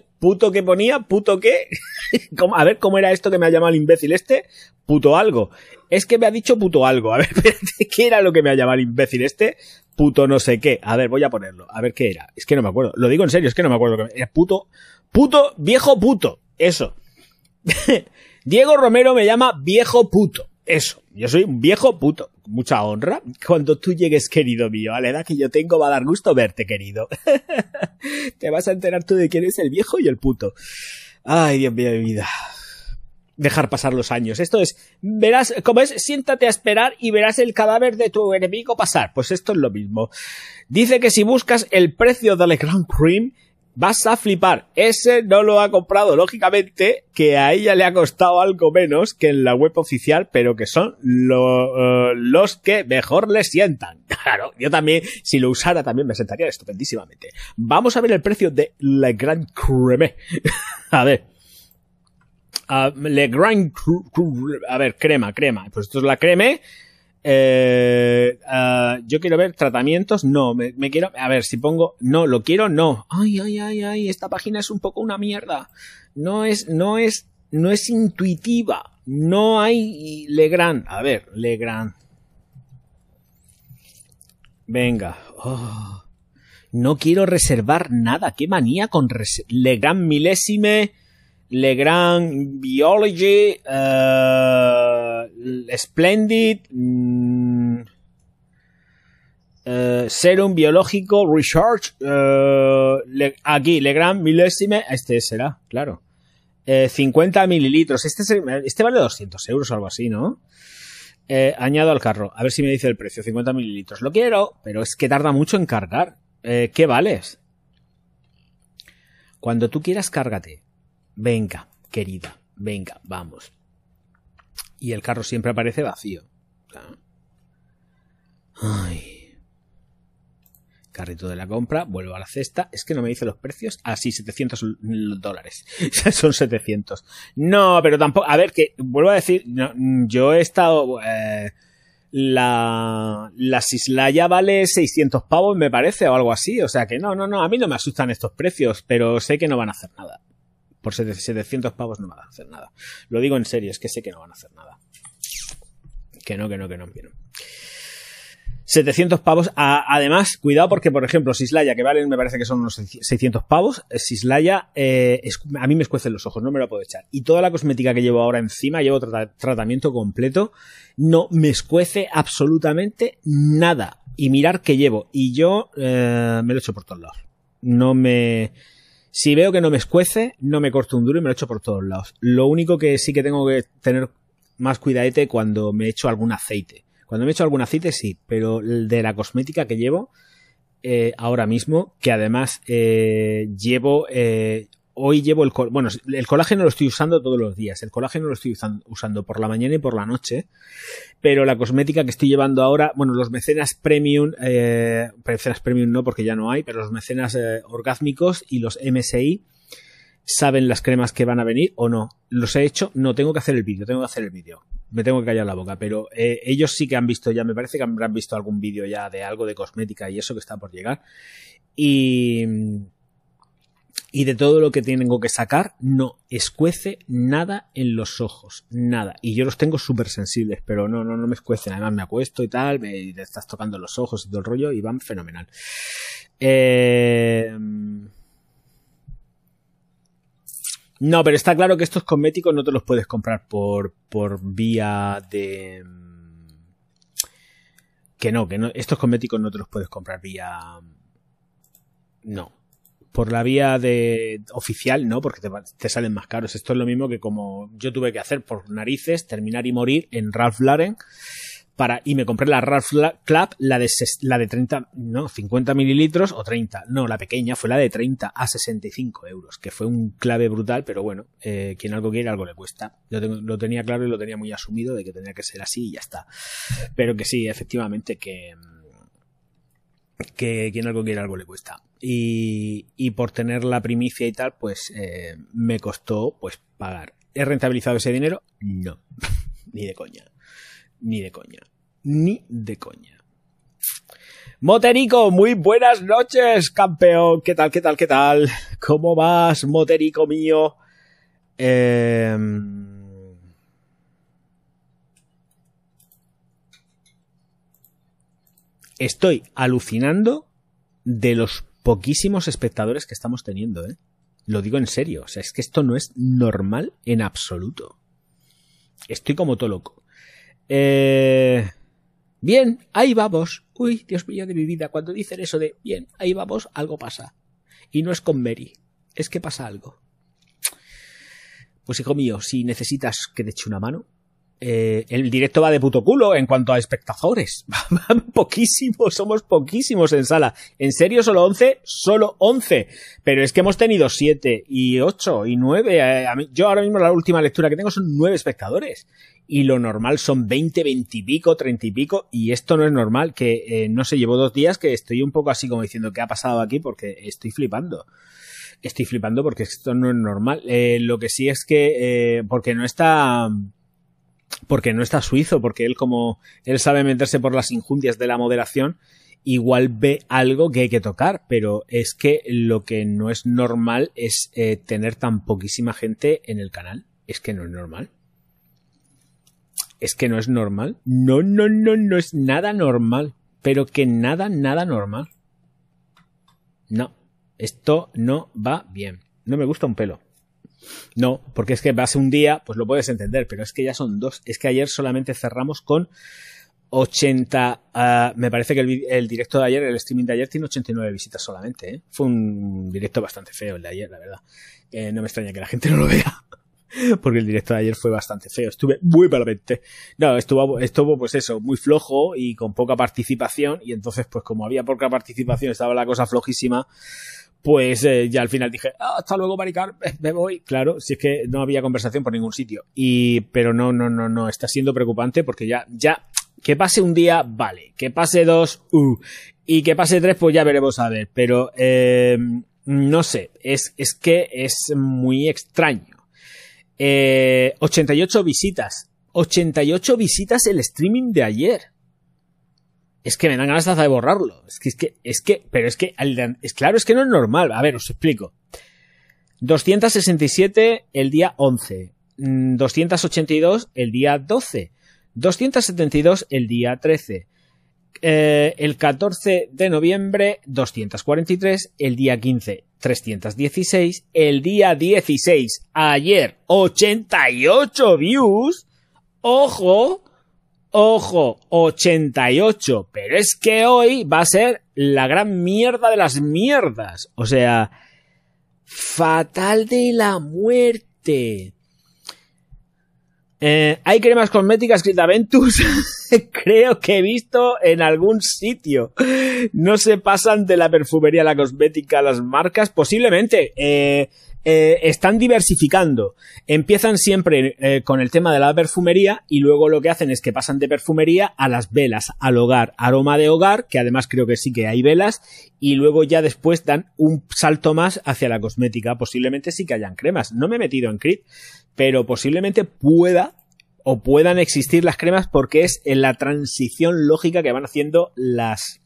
(laughs) puto que ponía, puto qué. (laughs) ¿Cómo- A ver, ¿cómo era esto que me ha llamado el imbécil este? Puto algo. Es que me ha dicho puto algo. A ver, (laughs) espérate, ¿qué era lo que me ha llamado el imbécil este? Puto no sé qué. A ver, voy a ponerlo. A ver qué era. Es que no me acuerdo. Lo digo en serio, es que no me acuerdo. que- Era puto, puto, viejo puto. Eso. Diego Romero me llama viejo puto. Eso. Yo soy un viejo puto. Mucha honra. Cuando tú llegues, querido mío, a la edad que yo tengo, va a dar gusto verte, querido. (laughs) Te vas a enterar tú de quién es el viejo y el puto. Ay, Dios mío de mi vida. Dejar pasar los años. Esto es, verás, como es, siéntate a esperar y verás el cadáver de tu enemigo pasar. Pues esto es lo mismo. Dice que si buscas el precio del Grand Cream, vas a flipar. Ese no lo ha comprado, lógicamente, que a ella le ha costado algo menos que en la web oficial, pero que son eh, los que mejor le sientan. (laughs) Claro, yo también, si lo usara, también me sentaría estupendísimamente. Vamos a ver el precio de Le Grand Creme. (laughs) a ver. Ah, Le Grand Cru- a ver, crema, crema. Pues esto es la creme. Eh, ah, yo quiero ver tratamientos. No, me, quiero. A ver, si pongo. No, lo quiero, no. Ay, ay, ay, ay. Esta página es un poco una mierda. No es, no es, no es intuitiva. No hay Legrand. A ver, Legrand. Venga. Oh. No quiero reservar nada. Qué manía con Legrand milésime. Legrand Biology. eh, Splendid. mm, eh, Serum Biológico Research. eh, Le- aquí, Legrand milésime. Este será, claro. Eh, 50 mililitros. Este, es- este vale 200 euros o algo así, ¿no? Añado al carro. A ver si me dice el precio. 50 mililitros. Lo quiero, pero es que tarda mucho en cargar. ¿Qué vales? Cuando tú quieras, cárgate. Venga, querida. Venga, vamos. Y el carro siempre aparece vacío. Ay. Carrito de la compra, vuelvo a la cesta. Es que no me dice los precios. Ah, sí, 700 l- dólares. (laughs) Son 700. No, pero tampoco. A ver, que vuelvo a decir. yo he estado. eh, la, la Sislaya vale 600 pavos, me parece, o algo así. O sea que no, no, no. A mí no me asustan estos precios, pero sé que no van a hacer nada. Por 700 pavos no van a hacer nada. Lo digo en serio, es que sé que no van a hacer nada. Que no, que no, que no, que no. 700 pavos. Además, cuidado porque, por ejemplo, Sislaya, que valen, me parece que son unos 600 pavos, eh, Sislaya, eh, a mí me escuecen los ojos, no me lo puedo echar. Y toda la cosmética que llevo ahora encima, llevo trata- tratamiento completo, no me escuece absolutamente nada. Y mirar que llevo. Y yo eh, me lo echo por todos lados. No me... Si veo que no me escuece, no me corto un duro y me lo echo por todos lados. Lo único que sí que tengo que tener más cuidadete cuando me echo algún aceite. Cuando me echo algún aceite sí, pero el de la cosmética que llevo eh, ahora mismo, que además eh, llevo... eh, hoy llevo el... Bueno, el colágeno lo estoy usando todos los días. El colágeno lo estoy usan- usando por la mañana y por la noche. Pero la cosmética que estoy llevando ahora, bueno, los mecenas premium, eh, mecenas premium no porque ya no hay, pero los mecenas eh, orgásmicos y los MSI saben las cremas que van a venir o no. ¿Los he hecho? No, tengo que hacer el vídeo, tengo que hacer el vídeo. Me tengo que callar la boca, pero eh, ellos sí que han visto ya, me parece que habrán visto algún vídeo ya de algo de cosmética y eso que está por llegar. Y, y de todo lo que tengo que sacar, no escuece nada en los ojos, nada. Y yo los tengo súper sensibles, pero no, no, no me escuecen. Además me acuesto y tal, me estás tocando los ojos y todo el rollo y van fenomenal. Eh... No, pero está claro que estos cosméticos no te los puedes comprar por, por vía de... Que no, que no, estos cosméticos no te los puedes comprar vía... No. Por la vía de oficial, no, porque te, salen más caros. Esto es lo mismo que como yo tuve que hacer por narices, terminar y morir en Ralph Lauren para, y me compré la Ralph Club, la de, la de 30, no, 50 mililitros o 30. No, la pequeña fue la de 30 a 65 euros, que fue un clave brutal, pero bueno, eh, quien algo quiere, algo le cuesta. Yo lo tenía claro y lo tenía muy asumido de que tenía que ser así y ya está. Pero que sí, efectivamente, que, que quien algo quiere, algo le cuesta. Y, por tener la primicia y tal, pues eh, me costó pues pagar. ¿He rentabilizado ese dinero? No, (laughs) ni de coña ni de coña. Ni de coña. Moterico, muy buenas noches, campeón. ¿Qué tal, qué tal, qué tal? ¿Cómo vas, Moterico mío? Eh... Estoy alucinando de los poquísimos espectadores que estamos teniendo, ¿eh? Lo digo en serio, o sea, es que esto no es normal en absoluto. Estoy como todo loco. Eh... Bien, ahí vamos. Uy, Dios mío de mi vida, cuando dicen eso de bien, ahí vamos, algo pasa. Y no es con Mary, es que pasa algo. Pues hijo mío, si necesitas que te eche una mano, eh, el directo va de puto culo en cuanto a espectadores. (laughs) poquísimos, somos poquísimos en sala. ¿En serio solo 11? Solo 11. Pero es que hemos tenido 7 y 8 y 9. Eh, yo ahora mismo la última lectura que tengo son 9 espectadores. Y lo normal son 20, 20 y pico, 30 y pico. Y esto no es normal, que eh, no se llevó dos días que estoy un poco así como diciendo qué ha pasado aquí porque estoy flipando estoy flipando porque esto no es normal. lo que sí es que, porque no está, porque no está suizo, porque él como él sabe meterse por las injundias de la moderación, igual ve algo que hay que tocar, pero es que lo que no es normal es eh, tener tan poquísima gente en el canal. Es que no es normal. Es que no es normal. No, no, no, no es nada normal. Pero que nada, nada normal. No, esto no va bien. No me gusta un pelo. No, porque es que va a ser un día, pues lo puedes entender, pero es que ya son dos. Es que ayer solamente cerramos con 80. Ah, me parece que el, directo de ayer, el streaming de ayer, tiene 89 visitas solamente. ¿eh? Fue un directo bastante feo el de ayer, la verdad. Eh, no me extraña que la gente no lo vea. (laughs) Porque el directo de ayer fue bastante feo. Estuve muy malamente. No, estuvo, estuvo pues eso, muy flojo y con poca participación. Y entonces, pues como había poca participación, estaba la cosa flojísima pues eh, ya al final dije, ah, hasta luego, Maricar, (laughs) me voy. Claro, si es que no había conversación por ningún sitio. Y, pero no, no, no, no, está siendo preocupante porque ya, ya, que pase un día, vale. Que pase dos, uh. Y que pase tres, pues ya veremos a ver. Pero, eh, no sé, es, es que es muy extraño. Eh, 88 visitas. 88 visitas el streaming de ayer es que me dan ganas de borrarlo. Es que, es que, es que, pero es que, es claro, es que no es normal. A ver, os explico. 267 el día 11. 282 mm, el día 12. 272 el día 13. Eh, el 14 de noviembre 243, el día 15 316, el día 16 ayer 88 views, ojo, Ojo, 88. Pero es que hoy va a ser la gran mierda de las mierdas. O sea, fatal de la muerte. Eh, hay cremas cosméticas Critaventus. (laughs) Creo que he visto en algún sitio. No se pasan de la perfumería a la cosmética las marcas. Posiblemente. Eh, eh, están diversificando. Empiezan siempre eh, con el tema de la perfumería y luego lo que hacen es que pasan de perfumería a las velas, al hogar, aroma de hogar, que además creo que sí que hay velas, y luego ya después dan un salto más hacia la cosmética. Posiblemente sí que hayan cremas. No me he metido en Creed, pero posiblemente pueda o puedan existir las cremas porque es en la transición lógica que van haciendo las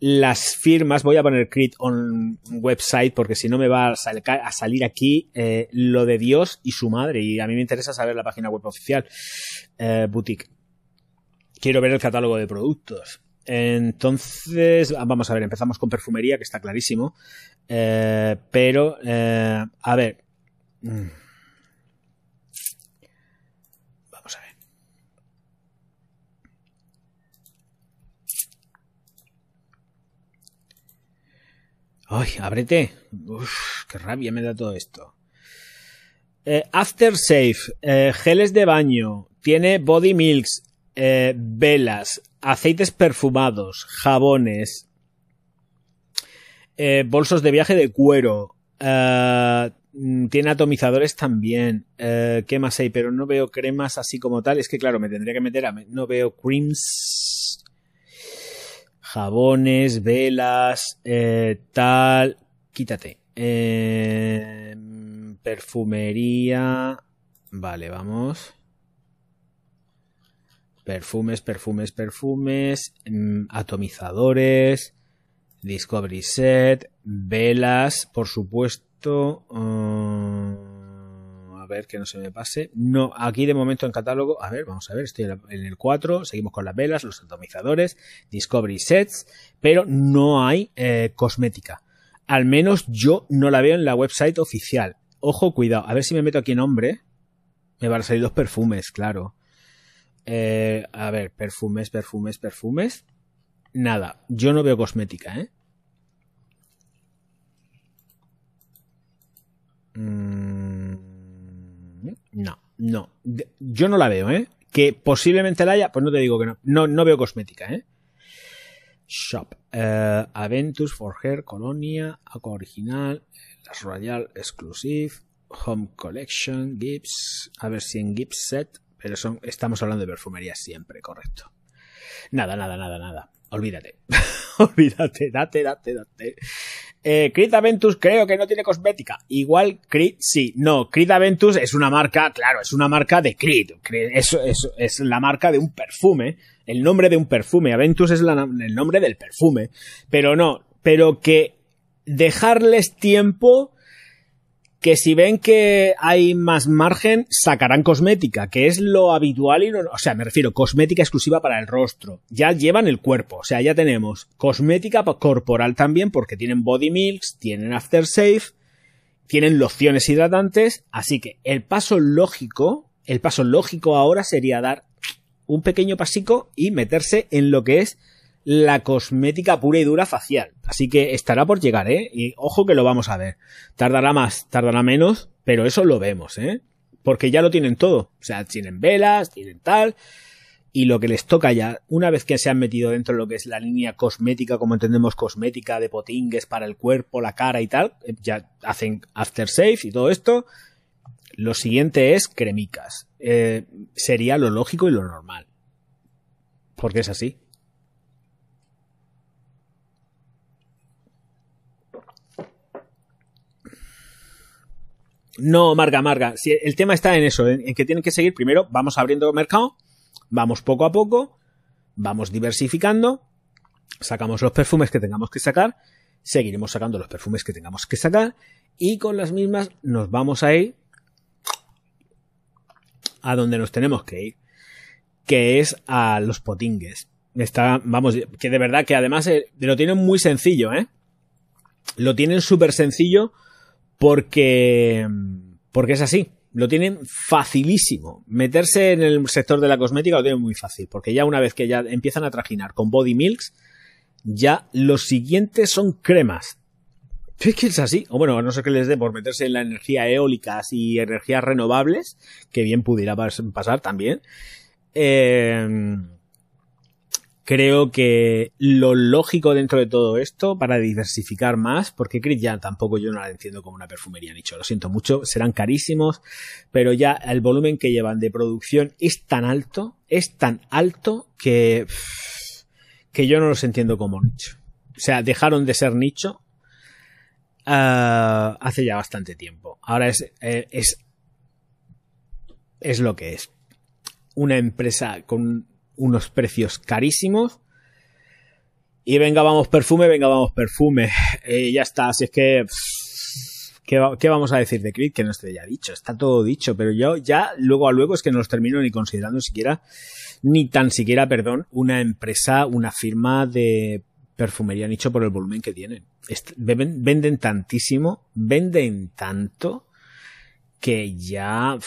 las firmas, voy a poner Crit on website porque si no me va a, sal- a salir aquí eh, lo de Dios y su madre y a mí me interesa saber la página web oficial eh, boutique. Quiero ver el catálogo de productos. Entonces, ah, vamos a ver, empezamos con perfumería, que está clarísimo. Eh, pero, eh, a ver. Mm. Vamos a ver. Ay, ábrete. Uf, qué rabia me da todo esto. Eh, Aftershave, eh, geles de baño, tiene body milks, eh, velas, aceites perfumados, jabones, eh, bolsos de viaje de cuero, eh, mm, tiene atomizadores también. ¿Qué más hay? Pero no veo cremas así como tal. Es que claro, me tendría que meter a... No veo creams jabones, velas, eh, tal. Quítate. Eh, perfumería. Vale, vamos. Perfumes, perfumes, perfumes. mm, atomizadores. Discovery Set. Velas, por supuesto. mm, a ver que no se me pase. No, aquí de momento en catálogo. A ver, vamos a ver, estoy en el 4. Seguimos con las velas, los atomizadores, Discovery Sets, pero no hay eh, cosmética. Al menos yo no la veo en la website oficial. Ojo, cuidado. A ver si me meto aquí en nombre. Me van a salir los perfumes, claro. Eh, a ver, perfumes, perfumes, perfumes. Nada, yo no veo cosmética, ¿eh? Mm, No, no. Yo no la veo, ¿eh? Que posiblemente la haya, pues no te digo que no. No, no veo cosmética, ¿eh? Shop. Eh, Aventus for Hair, Colonia, Aqua Original, Las Royal Exclusive, Home Collection, Gibbs. A ver si en Gibbs Set. Pero son, estamos hablando de perfumería siempre, correcto. Nada, nada, nada, nada. Olvídate. (laughs) Olvídate, date, date, date. Eh, Creed Aventus creo que no tiene cosmética. Igual Creed sí. No, Creed Aventus es una marca, claro, es una marca de Creed. Creed- eso es la marca de un perfume. El nombre de un perfume. Aventus es el nombre del perfume. Pero no, pero que dejarles tiempo que si ven que hay más margen, sacarán cosmética, que es lo habitual y lo, o sea, me refiero cosmética exclusiva para el rostro. Ya llevan el cuerpo, o sea, ya tenemos cosmética corporal también porque tienen body milks, tienen aftershave, tienen lociones hidratantes, así que el paso lógico, el paso lógico ahora sería dar un pequeño pasico y meterse en lo que es la cosmética pura y dura facial. Así que estará por llegar, ¿eh? Y ojo que lo vamos a ver. Tardará más, tardará menos, pero eso lo vemos, ¿eh? Porque ya lo tienen todo. O sea, tienen velas, tienen tal. Y lo que les toca ya, una vez que se han metido dentro de lo que es la línea cosmética, como entendemos cosmética de potingues para el cuerpo, la cara y tal, eh, ya hacen aftershave y todo esto. Lo siguiente es cremicas. Eh, sería lo lógico y lo normal. Porque es así. No, Marga, Marga. Si el tema está en eso, en, en que tienen que seguir primero, vamos abriendo mercado, vamos poco a poco, vamos diversificando, sacamos los perfumes que tengamos que sacar, seguiremos sacando los perfumes que tengamos que sacar y con las mismas nos vamos a ir a donde nos tenemos que ir, que es a los potingues. Está, vamos, que de verdad que además eh, lo tienen muy sencillo, ¿eh? Lo tienen súper sencillo porque, porque es así. Lo tienen facilísimo. Meterse en el sector de la cosmética lo tienen muy fácil, porque ya una vez que ya empiezan a trajinar con body milks, ya los siguientes son cremas. Es es así. O bueno, a no ser que les dé por meterse en la energía eólicas y energías renovables, que bien pudiera pas- pasar también. Eh, creo que lo lógico dentro de todo esto para diversificar más, porque Creed ya tampoco yo no la entiendo como una perfumería nicho, lo siento mucho, serán carísimos, pero ya el volumen que llevan de producción es tan alto, es tan alto que que yo no los entiendo como nicho. O sea, dejaron de ser nicho uh, hace ya bastante tiempo. Ahora es, eh, es es lo que es. Una empresa con unos precios carísimos. Y venga, vamos perfume, venga, vamos perfume. Eh, ya está, así es que... ¿qué, ¿Qué, vamos a decir de Creed? Que no esté ya dicho, está todo dicho, pero yo ya luego a luego es que no los termino ni considerando siquiera, ni tan siquiera, perdón, una empresa, una firma de perfumería nicho por el volumen que tienen. Venden tantísimo, venden tanto, que ya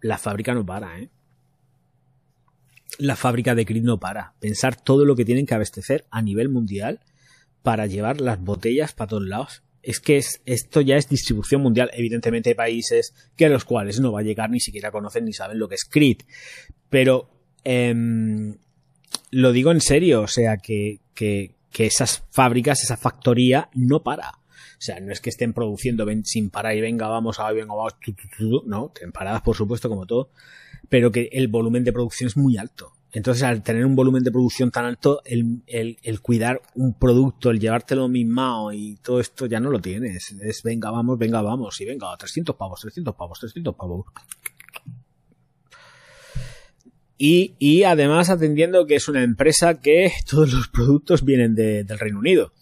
la fábrica no para, ¿eh? La fábrica de Creed no para. Pensar todo lo que tienen que abastecer a nivel mundial para llevar las botellas para todos lados. Es que es, esto ya es distribución mundial. Evidentemente hay países que a los cuales no va a llegar, ni siquiera conocen ni saben lo que es Creed. Pero eh, lo digo en serio, o sea que, que, que esas fábricas, esa factoría no para. O sea, no es que estén produciendo sin parar y venga, vamos, a venga, vamos, tu, tu, tu, no, paradas por supuesto como todo, pero que el volumen de producción es muy alto. Entonces, al tener un volumen de producción tan alto, el, el, el cuidar un producto, el llevártelo mismado y todo esto ya no lo tienes. Es venga, vamos, venga, vamos, y venga, 300 pavos, 300 pavos, 300 pavos. Y, y además atendiendo que es una empresa que todos los productos vienen de, del Reino Unido.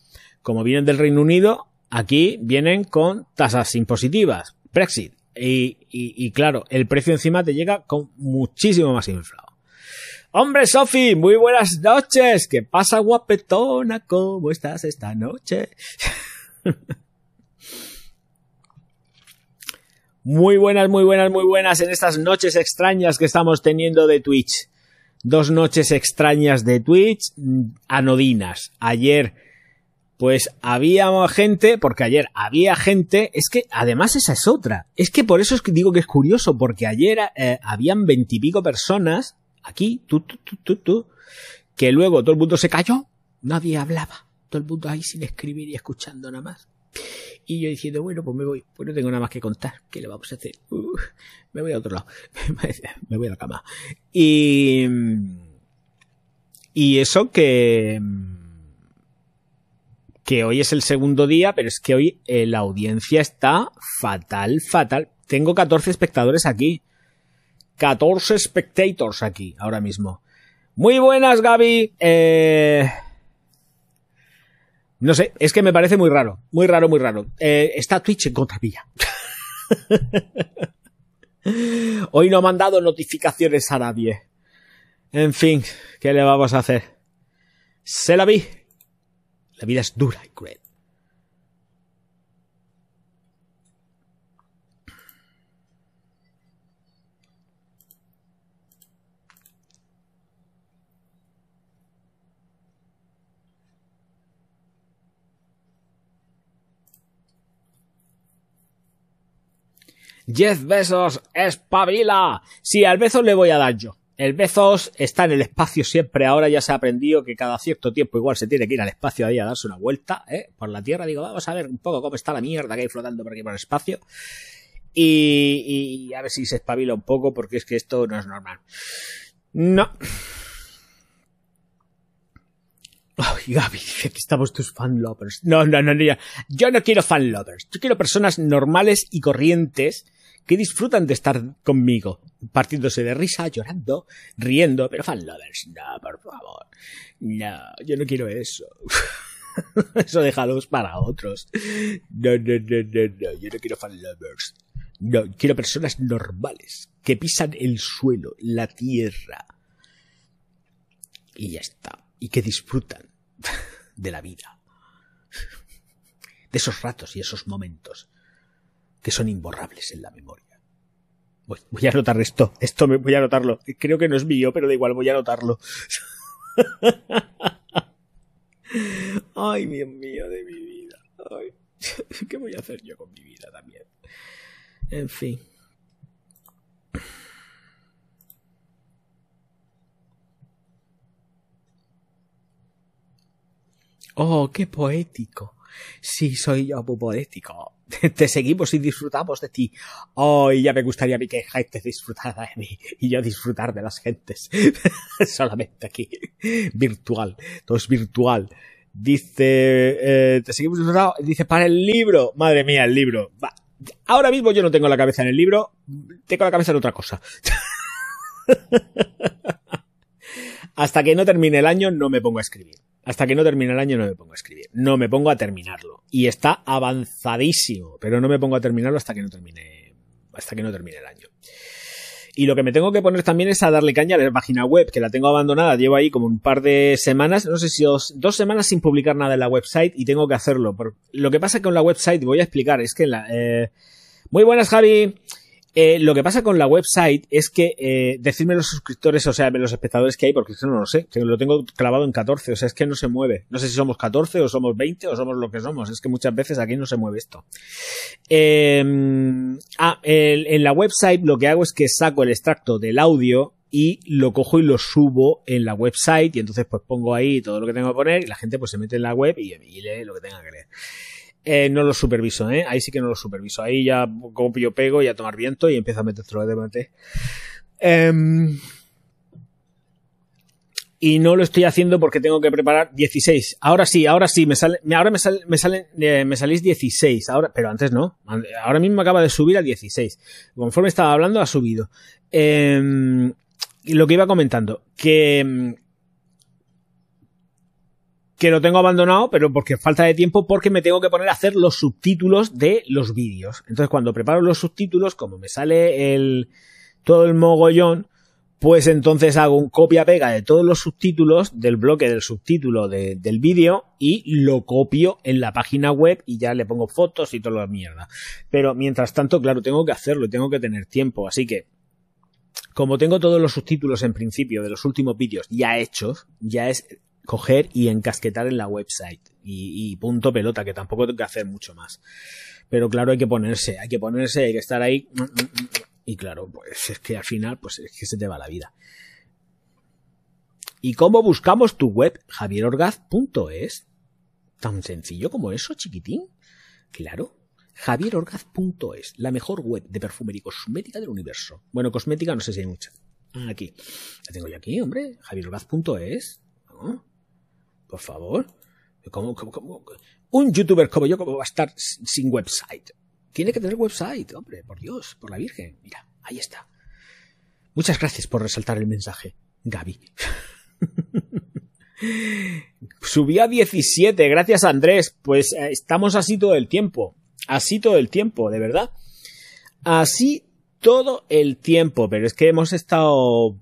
Como vienen del Reino Unido, Aquí vienen con tasas impositivas, Brexit. Y, claro, el precio encima te llega con muchísimo más inflado. Hombre, Sofi, muy buenas noches. ¿Qué pasa, guapetona? ¿Cómo estás esta noche? (laughs) muy buenas, muy buenas, muy buenas en estas noches extrañas que estamos teniendo de Twitch. Dos noches extrañas de Twitch, anodinas. Ayer pues había gente, porque ayer había gente, es que además esa es otra, es que por eso es que digo que es curioso, porque ayer eh, habían veintipico personas, aquí, tú, tú, tú, tú, tú, que luego todo el mundo se cayó, nadie hablaba, todo el mundo ahí sin escribir y escuchando nada más. Y yo diciendo, bueno, pues me voy, pues no tengo nada más que contar, ¿qué le vamos a hacer? Uh, me voy a otro lado, (laughs) me voy a la cama. Y... Y eso que que hoy es el segundo día, pero es que hoy eh, la audiencia está fatal, fatal. Tengo 14 espectadores aquí. 14 spectators aquí, ahora mismo. Muy buenas, Gaby. Eh... No sé, es que me parece muy raro. Muy raro, muy raro. Eh, está Twitch en contravía. (laughs) Hoy no ha mandado notificaciones a nadie. En fin, ¿qué le vamos a hacer? Se la vi. La vida es dura y cruel. Jeff Besos, espabila. Sí, al beso le voy a dar yo. El Bezos está en el espacio siempre. Ahora ya se ha aprendido que cada cierto tiempo igual se tiene que ir al espacio ahí a darse una vuelta ¿eh? por la Tierra. Digo, vamos a ver un poco cómo está la mierda que hay flotando por aquí por el espacio. Y, y a ver si se espabila un poco porque es que esto no es normal. No. Ay, Gaby, aquí estamos tus fan lovers. No, no, no, no. Yo no quiero fan lovers. Yo quiero personas normales y corrientes que disfrutan de estar conmigo, partiéndose de risa, llorando, riendo, pero fan lovers, no, por favor. No, yo no quiero eso. (laughs) eso déjalos para otros. No, no, no, no, no, yo no quiero fan lovers. No, quiero personas normales, que pisan el suelo, la tierra. Y ya está. Y que disfrutan de la vida. De esos ratos y esos momentos que son imborrables en la memoria. Voy, a anotar esto, esto me voy a anotarlo. Creo que no es mío, pero da igual, voy a anotarlo. (laughs) Ay, Dios mío, de mi vida. Ay, (laughs) ¿Qué voy a hacer yo con mi vida también? En fin. Oh, qué poético. Sí, soy yo muy poético. Te seguimos y disfrutamos de ti. Oh, ya me gustaría a mí que disfrutara de mí y yo disfrutar de las gentes. (laughs) Solamente aquí. Virtual. Todo es virtual. Dice, eh, te seguimos disfrutando. Dice, para el libro. Madre mía, el libro. Ahora mismo yo no tengo la cabeza en el libro. Tengo la cabeza en otra cosa. (laughs) Hasta que no termine el año no me pongo a escribir. Hasta que no termine el año no me pongo a escribir. No me pongo a terminarlo. Y está avanzadísimo, pero no me pongo a terminarlo hasta que no termine, hasta que no termine el año. Y lo que me tengo que poner también es a darle caña a la página web, que la tengo abandonada, llevo ahí como un par de semanas, no sé si os, dos semanas sin publicar nada en la website y tengo que hacerlo. lo que pasa con la website, voy a explicar, es que la, eh, muy buenas Javi, eh, lo que pasa con la website es que, eh, decirme los suscriptores, o sea, los espectadores que hay, porque eso no lo sé, que lo tengo clavado en 14, o sea, es que no se mueve. No sé si somos 14 o somos 20 o somos lo que somos, es que muchas veces aquí no se mueve esto. Eh, ah, en la website lo que hago es que saco el extracto del audio y lo cojo y lo subo en la website y entonces pues pongo ahí todo lo que tengo que poner y la gente pues se mete en la web y, y lee lo que tenga que leer. Eh, no lo superviso, ¿eh? Ahí sí que no lo superviso. Ahí ya copio, pego y a tomar viento y empiezo a meter de debate. Em, y no lo estoy haciendo porque tengo que preparar 16. Ahora sí, ahora sí, me sale, ahora me, me, sale, eh, me salís 16. Ahora, pero antes no. Ahora mismo acaba de subir a 16. Conforme estaba hablando, ha subido. Eh, lo que iba comentando, que em, que lo tengo abandonado, pero porque falta de tiempo, porque me tengo que poner a hacer los subtítulos de los vídeos. Entonces, cuando preparo los subtítulos, como me sale el todo el mogollón, pues entonces hago un copia-pega de todos los subtítulos del bloque del subtítulo del vídeo y lo copio en la página web y ya le pongo fotos y toda la mierda. Pero mientras tanto, claro, tengo que hacerlo tengo que tener tiempo. Así que, como tengo todos los subtítulos en principio de los últimos vídeos ya hechos, ya es coger y encasquetar en la website. Y, punto pelota, que tampoco tengo que hacer mucho más. Pero claro, hay que ponerse, hay que ponerse, hay que estar ahí. Y claro, pues es que al final, pues es que se te va la vida. ¿Y cómo buscamos tu web? javierorgaz.es. Tan sencillo como eso, chiquitín. Claro. javierorgaz.es, la mejor web de perfumería y cosmética del universo. Bueno, cosmética no sé si hay mucha. Aquí. La tengo yo aquí, hombre. javierorgaz.es. Por favor. ¿Cómo, Un youtuber como yo, ¿cómo va a estar sin website? Tiene que tener website, hombre, por Dios, por la Virgen. Mira, ahí está. Muchas gracias por resaltar el mensaje, Gaby. (laughs) Subí a 17, gracias Andrés. Pues eh, estamos así todo el tiempo. Así todo el tiempo, de verdad. Así todo el tiempo. Pero es que hemos estado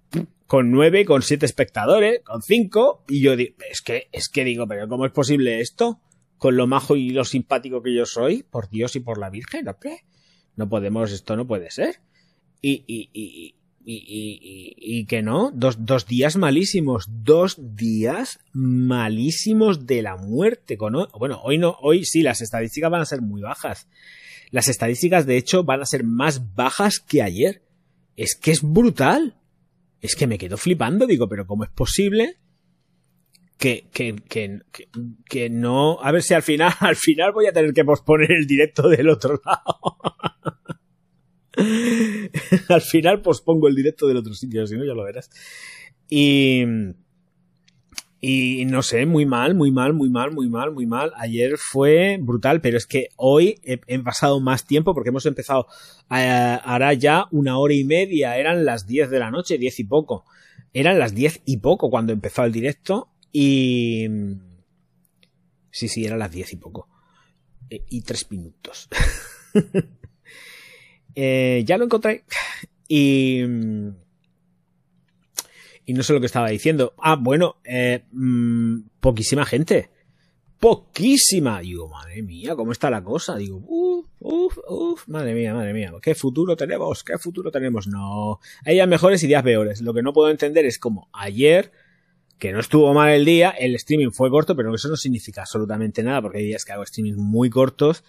con nueve, con siete espectadores, con cinco, y yo digo, es que, es que digo, pero ¿cómo es posible esto? Con lo majo y lo simpático que yo soy, por Dios y por la Virgen, ¿no? No podemos, esto no puede ser. Y, y, y, y, y, que no, dos, dos días malísimos, dos días malísimos de la muerte. Con, bueno, hoy no, hoy sí, las estadísticas van a ser muy bajas. Las estadísticas, de hecho, van a ser más bajas que ayer. Es que es brutal es que me quedo flipando, digo, pero ¿cómo es posible que, que, que, que, no... A ver si al final, (laughs) al final voy a tener que posponer el directo del otro lado. (laughs) al final pospongo el directo del otro sitio, si no ya lo verás. Y... Y no sé, muy mal, muy mal, muy mal, muy mal, muy mal. Ayer fue brutal, pero es que hoy he, pasado más tiempo porque hemos empezado a, hará ya una hora y media, eran las 10 de la noche, 10 y poco. Eran las 10 y poco cuando empezó el directo y... Sí, sí, eran las 10 y poco. E, y tres minutos. (laughs) eh, ya lo encontré. (sighs) Y y no sé lo que estaba diciendo. Ah, bueno, eh, mmm, poquísima gente. Poquísima. Digo, madre mía, ¿cómo está la cosa? Digo, uff, uff, uff, madre mía, madre mía, ¿qué futuro tenemos? ¿Qué futuro tenemos? No. Hay días mejores y días peores. Lo que no puedo entender es como ayer, que no estuvo mal el día, el streaming fue corto, pero eso no significa absolutamente nada, porque hay días que hago streaming muy cortos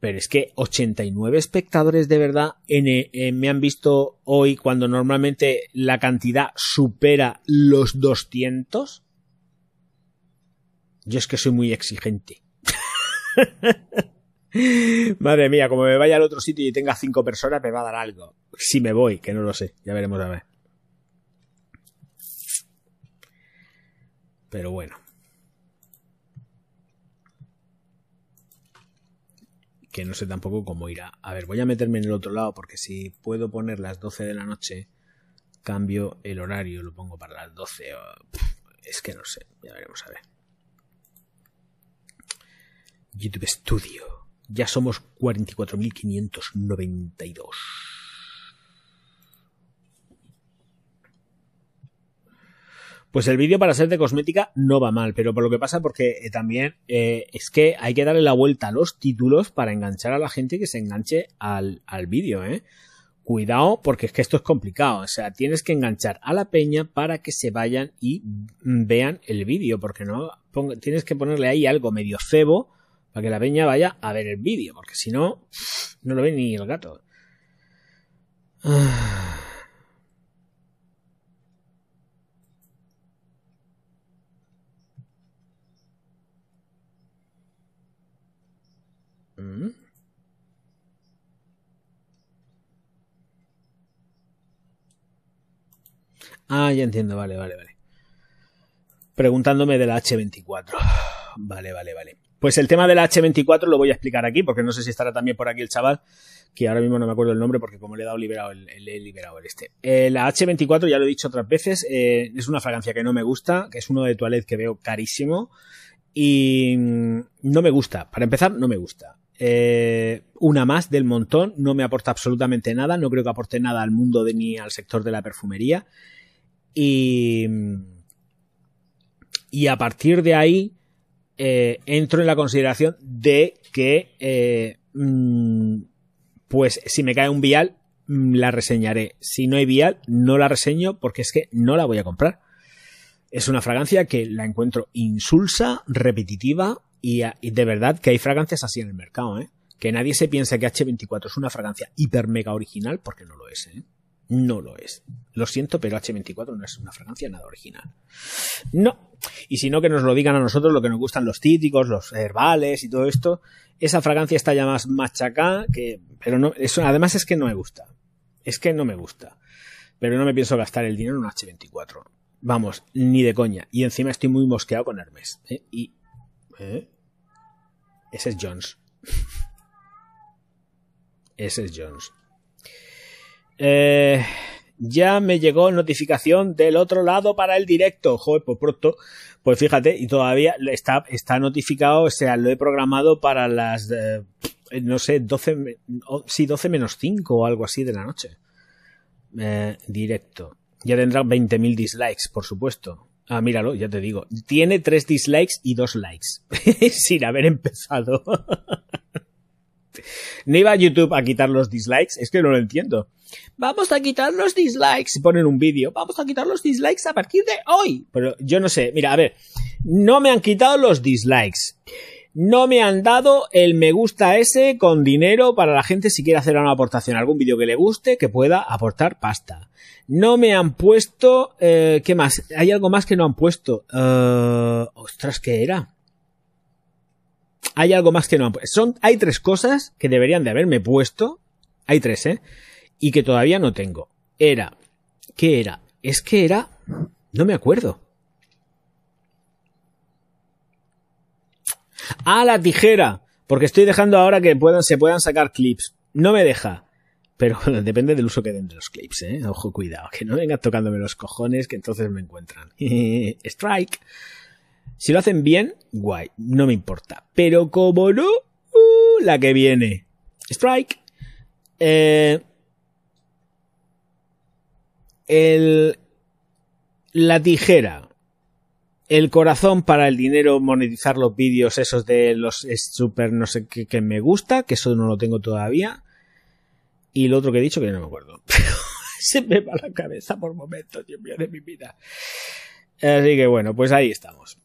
pero es que 89 espectadores de verdad me han visto hoy cuando normalmente la cantidad supera los 200. Yo es que soy muy exigente. (laughs) Madre mía, como me vaya al otro sitio y tenga cinco personas, me va a dar algo. Si me voy, que no lo sé. Ya veremos a ver. Pero bueno. Que no sé tampoco cómo irá. A ver, voy a meterme en el otro lado porque si puedo poner las 12 de la noche, cambio el horario, lo pongo para las 12. Es que no sé, ya veremos a ver. YouTube Studio. Ya somos 44.592. Pues el vídeo para ser de cosmética no va mal, pero por lo que pasa porque eh, también eh, es que hay que darle la vuelta a los títulos para enganchar a la gente que se enganche al, al vídeo, ¿eh? Cuidado porque es que esto es complicado, o sea, tienes que enganchar a la peña para que se vayan y vean el vídeo, porque no tienes que ponerle ahí algo medio cebo para que la peña vaya a ver el vídeo, porque si no, no lo ve ni el gato. ¿Mm? Ah, ya entiendo, vale, vale, vale. Preguntándome de la H24. Vale, vale, vale. Pues el tema de la H24 lo voy a explicar aquí, porque no sé si estará también por aquí el chaval, que ahora mismo no me acuerdo el nombre, porque como le he dado liberado el, he liberado el este. Eh, la H24, ya lo he dicho otras veces, eh, es una fragancia que no me gusta, que es uno de toilette que veo carísimo, y mm, no me gusta. Para empezar, no me gusta. Eh, una más del montón, no me aporta absolutamente nada, no creo que aporte nada al mundo de, ni al sector de la perfumería. Y, y a partir de ahí eh, entro en la consideración de que, eh, mm, pues si me cae un vial, mm, la reseñaré. Si no hay vial, no la reseño porque es que no la voy a comprar. Es una fragancia que la encuentro insulsa, repetitiva y, de verdad que hay fragancias así en el mercado, ¿eh? Que nadie se piense que H24 es una fragancia hiper mega original porque no lo es, ¿eh? No lo es. Lo siento, pero H24 no es una fragancia nada original. No. Y si no, que nos lo digan a nosotros lo que nos gustan los títicos, los herbales y todo esto. Esa fragancia está ya más machacá, que, pero no, eso, además es que no me gusta. Es que no me gusta. Pero no me pienso gastar el dinero en un H24. Vamos, ni de coña. Y encima estoy muy mosqueado con Hermes. ¿eh? Y. ¿eh? Ese es Jones. (laughs) Ese es Jones. Eh, ya me llegó notificación del otro lado para el directo. Joder, pues pronto. Pues fíjate, y todavía está, está notificado, o sea, lo he programado para las, eh, no sé, 12, sí, 12 menos 5 o algo así de la noche. Eh, directo. Ya tendrá 20.000 dislikes, por supuesto. Ah, míralo, ya te digo. Tiene 3 dislikes y 2 likes. (laughs) Sin haber empezado. (laughs) no iba YouTube a quitar los dislikes, es que no lo entiendo. Vamos a quitar los dislikes. Ponen un vídeo. Vamos a quitar los dislikes a partir de hoy. Pero yo no sé. Mira, a ver. No me han quitado los dislikes. No me han dado el me gusta ese con dinero para la gente si quiere hacer una aportación algún vídeo que le guste que pueda aportar pasta. No me han puesto... Eh, ¿Qué más? Hay algo más que no han puesto. Uh, ostras, ¿qué era? Hay algo más que no han puesto. Hay tres cosas que deberían de haberme puesto. Hay tres, ¿eh? y que todavía no tengo. Era. ¿Qué era? Es que era. No me acuerdo. Ah, la tijera. Porque estoy dejando ahora que puedan, se puedan sacar clips. No me deja. Pero depende del uso que den de los clips, ¿eh? Ojo, cuidado. Que no vengan tocándome los cojones, que entonces me encuentran. (laughs) Strike. Si lo hacen bien, guay. No me importa. Pero como no, uh, la que viene. Strike. Eh, el, la tijera, el corazón para el dinero, monetizar los vídeos esos de los super no sé qué que me gusta, que eso no lo tengo todavía. Y lo otro que he dicho que no me acuerdo. (laughs) se me va la cabeza por momentos, Dios mío, de mi vida. Así que bueno, pues ahí estamos.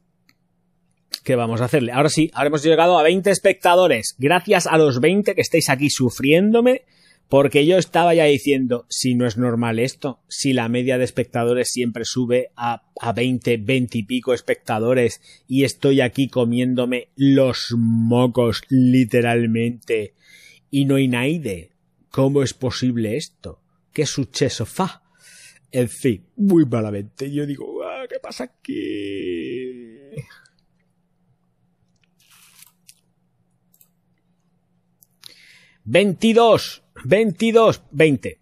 ¿Qué vamos a hacerle? Ahora sí, ahora hemos llegado a 20 espectadores. Gracias a los 20 que estáis aquí sufriéndome Porque yo estaba ya diciendo, si no es normal esto, si la media de espectadores siempre sube a, a 20, 20 y pico espectadores y estoy aquí comiéndome los mocos literalmente y no hay nadie. ¿Cómo es posible esto? ¿Qué suceso fa? En fin, muy malamente. Yo digo, ah, ¿qué pasa aquí? Veintidós, veintidós, veinte,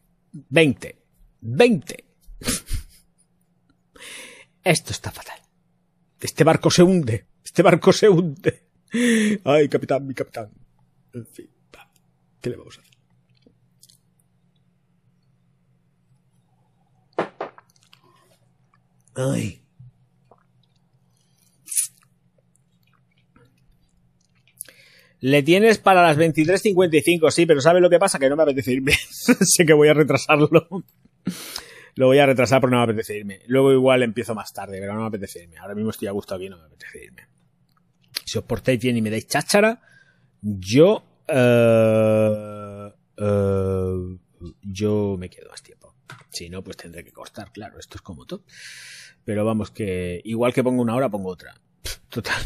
veinte, veinte. Esto está fatal. Este barco se hunde. Este barco se hunde. Ay, capitán, mi capitán. En fin, va. ¿qué le vamos a hacer? Ay. Le tienes para las 23.55, sí, pero ¿sabes lo que pasa? Que no me apetece irme. (laughs) sé que voy a retrasarlo. lo voy a retrasar porque no me apetece irme. Luego igual empiezo más tarde, pero no me apetece irme. Ahora mismo estoy a gusto aquí no me apetece irme. Si os portáis bien y me dais cháchara, yo... eh, eh, yo me quedo más tiempo. Si no, pues tendré que cortar, claro. Esto es como todo. Pero vamos que... Igual que pongo una hora, pongo otra. Total.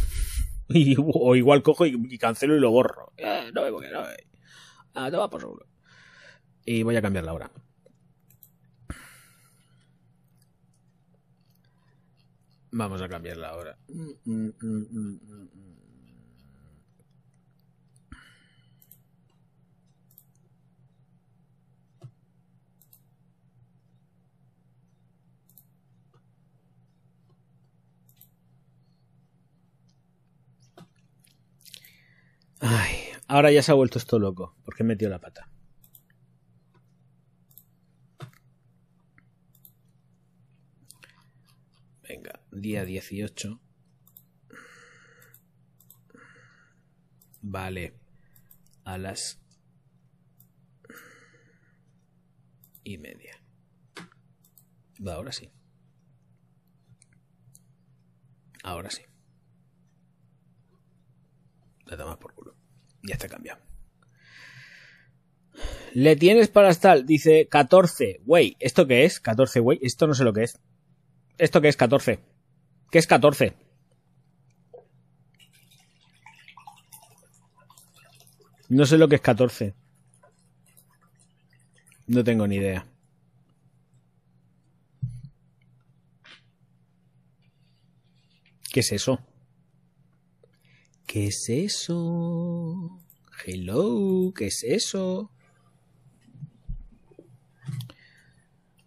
(laughs) Y- o igual cojo y, y cancelo y lo borro. Eh, no me voy, no me. Ah, toma por seguro. Y voy a cambiar la hora. Vamos a cambiar la hora. Mm, mm, mm, Ay, ahora ya se ha vuelto esto loco, porque he metido la pata. Venga, día 18. Vale, a las y media. Va, ahora sí. Ahora sí. Le tomas por culo. Ya está cambiado. Le tienes para tal, dice 14. Güey, ¿esto qué es? 14, güey. Esto no sé lo que es. ¿Esto qué es 14? ¿Qué es 14? No sé lo que es 14. No tengo ni idea. ¿Qué es eso? ¿Qué es eso? Hello, ¿qué es eso?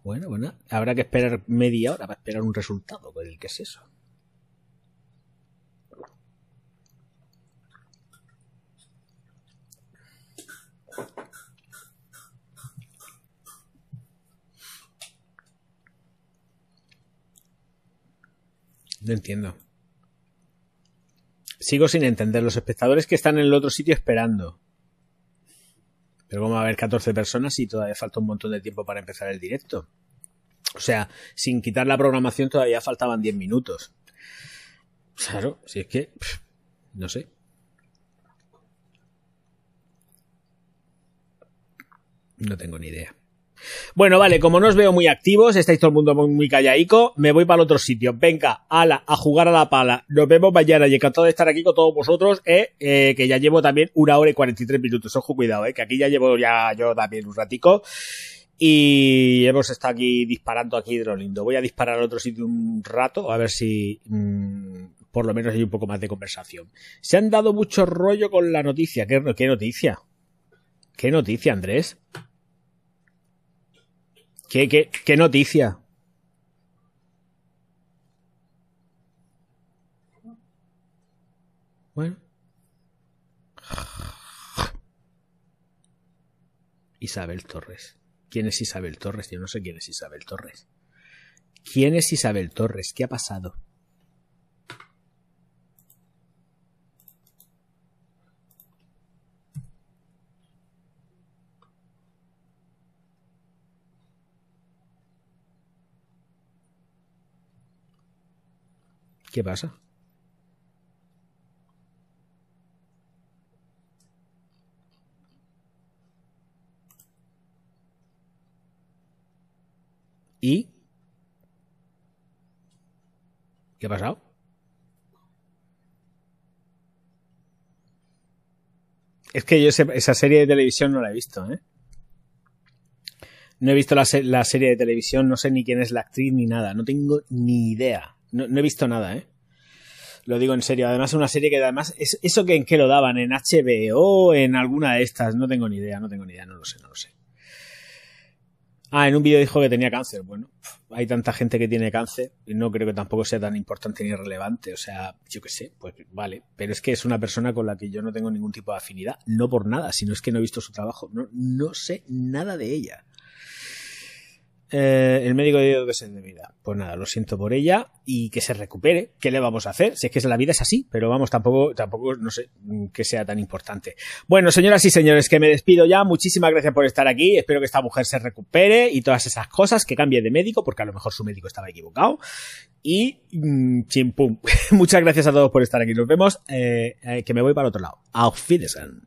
Bueno, bueno, habrá que esperar media hora para esperar un resultado. ¿Qué es eso? No entiendo. Sigo sin entender. Los espectadores que están en el otro sitio esperando. Pero ¿cómo va a haber 14 personas y todavía falta un montón de tiempo para empezar el directo? O sea, sin quitar la programación todavía faltaban 10 minutos. Claro, si es que... no sé. No tengo ni idea. Bueno, vale, como no os veo muy activos, estáis todo el mundo muy, callaico, me voy para el otro sitio. Venga, ala, a jugar a la pala. Nos vemos mañana y encantado de estar aquí con todos vosotros, eh, eh, que ya llevo también una hora y 43 minutos. Ojo, cuidado, eh, que aquí ya llevo ya yo también un ratico. Y hemos estado aquí disparando aquí de lindo. Voy a disparar al otro sitio un rato, a ver si mm, por lo menos hay un poco más de conversación. Se han dado mucho rollo con la noticia. ¿Qué, qué noticia? ¿Qué noticia, Andrés? ¿Qué, qué, qué noticia? Bueno. Isabel Torres. ¿Quién es Isabel Torres? Yo no sé quién es Isabel Torres. ¿Quién es Isabel Torres? ¿Qué ha pasado? ¿Qué pasa? ¿Y? ¿Qué ha pasado? Es que yo esa serie de televisión no la he visto, ¿eh? No he visto la, la serie de televisión, no sé ni quién es la actriz ni nada, no tengo ni idea. No, no he visto nada, ¿eh? Lo digo en serio. Además, una serie que además. Es, ¿Eso que en qué lo daban? ¿En HBO? ¿En alguna de estas? No tengo ni idea, no tengo ni idea, no lo sé, no lo sé. Ah, en un vídeo dijo que tenía cáncer. Bueno, hay tanta gente que tiene cáncer y no creo que tampoco sea tan importante ni relevante. O sea, yo qué sé, pues vale. Pero es que es una persona con la que yo no tengo ningún tipo de afinidad. No por nada, sino es que no he visto su trabajo. No, no sé nada de ella. Eh, el médico dio dos de vida. Pues nada, lo siento por ella y que se recupere. ¿Qué le vamos a hacer? Si es que la vida es así, pero vamos, tampoco, tampoco, no sé, mm, que sea tan importante. Bueno, señoras y señores, que me despido ya. Muchísimas gracias por estar aquí. Espero que esta mujer se recupere y todas esas cosas, que cambie de médico, porque a lo mejor su médico estaba equivocado. Y mm, chimpum. (laughs) Muchas gracias a todos por estar aquí. Nos vemos, eh, eh, que me voy para otro lado. Auf Wiedersehen.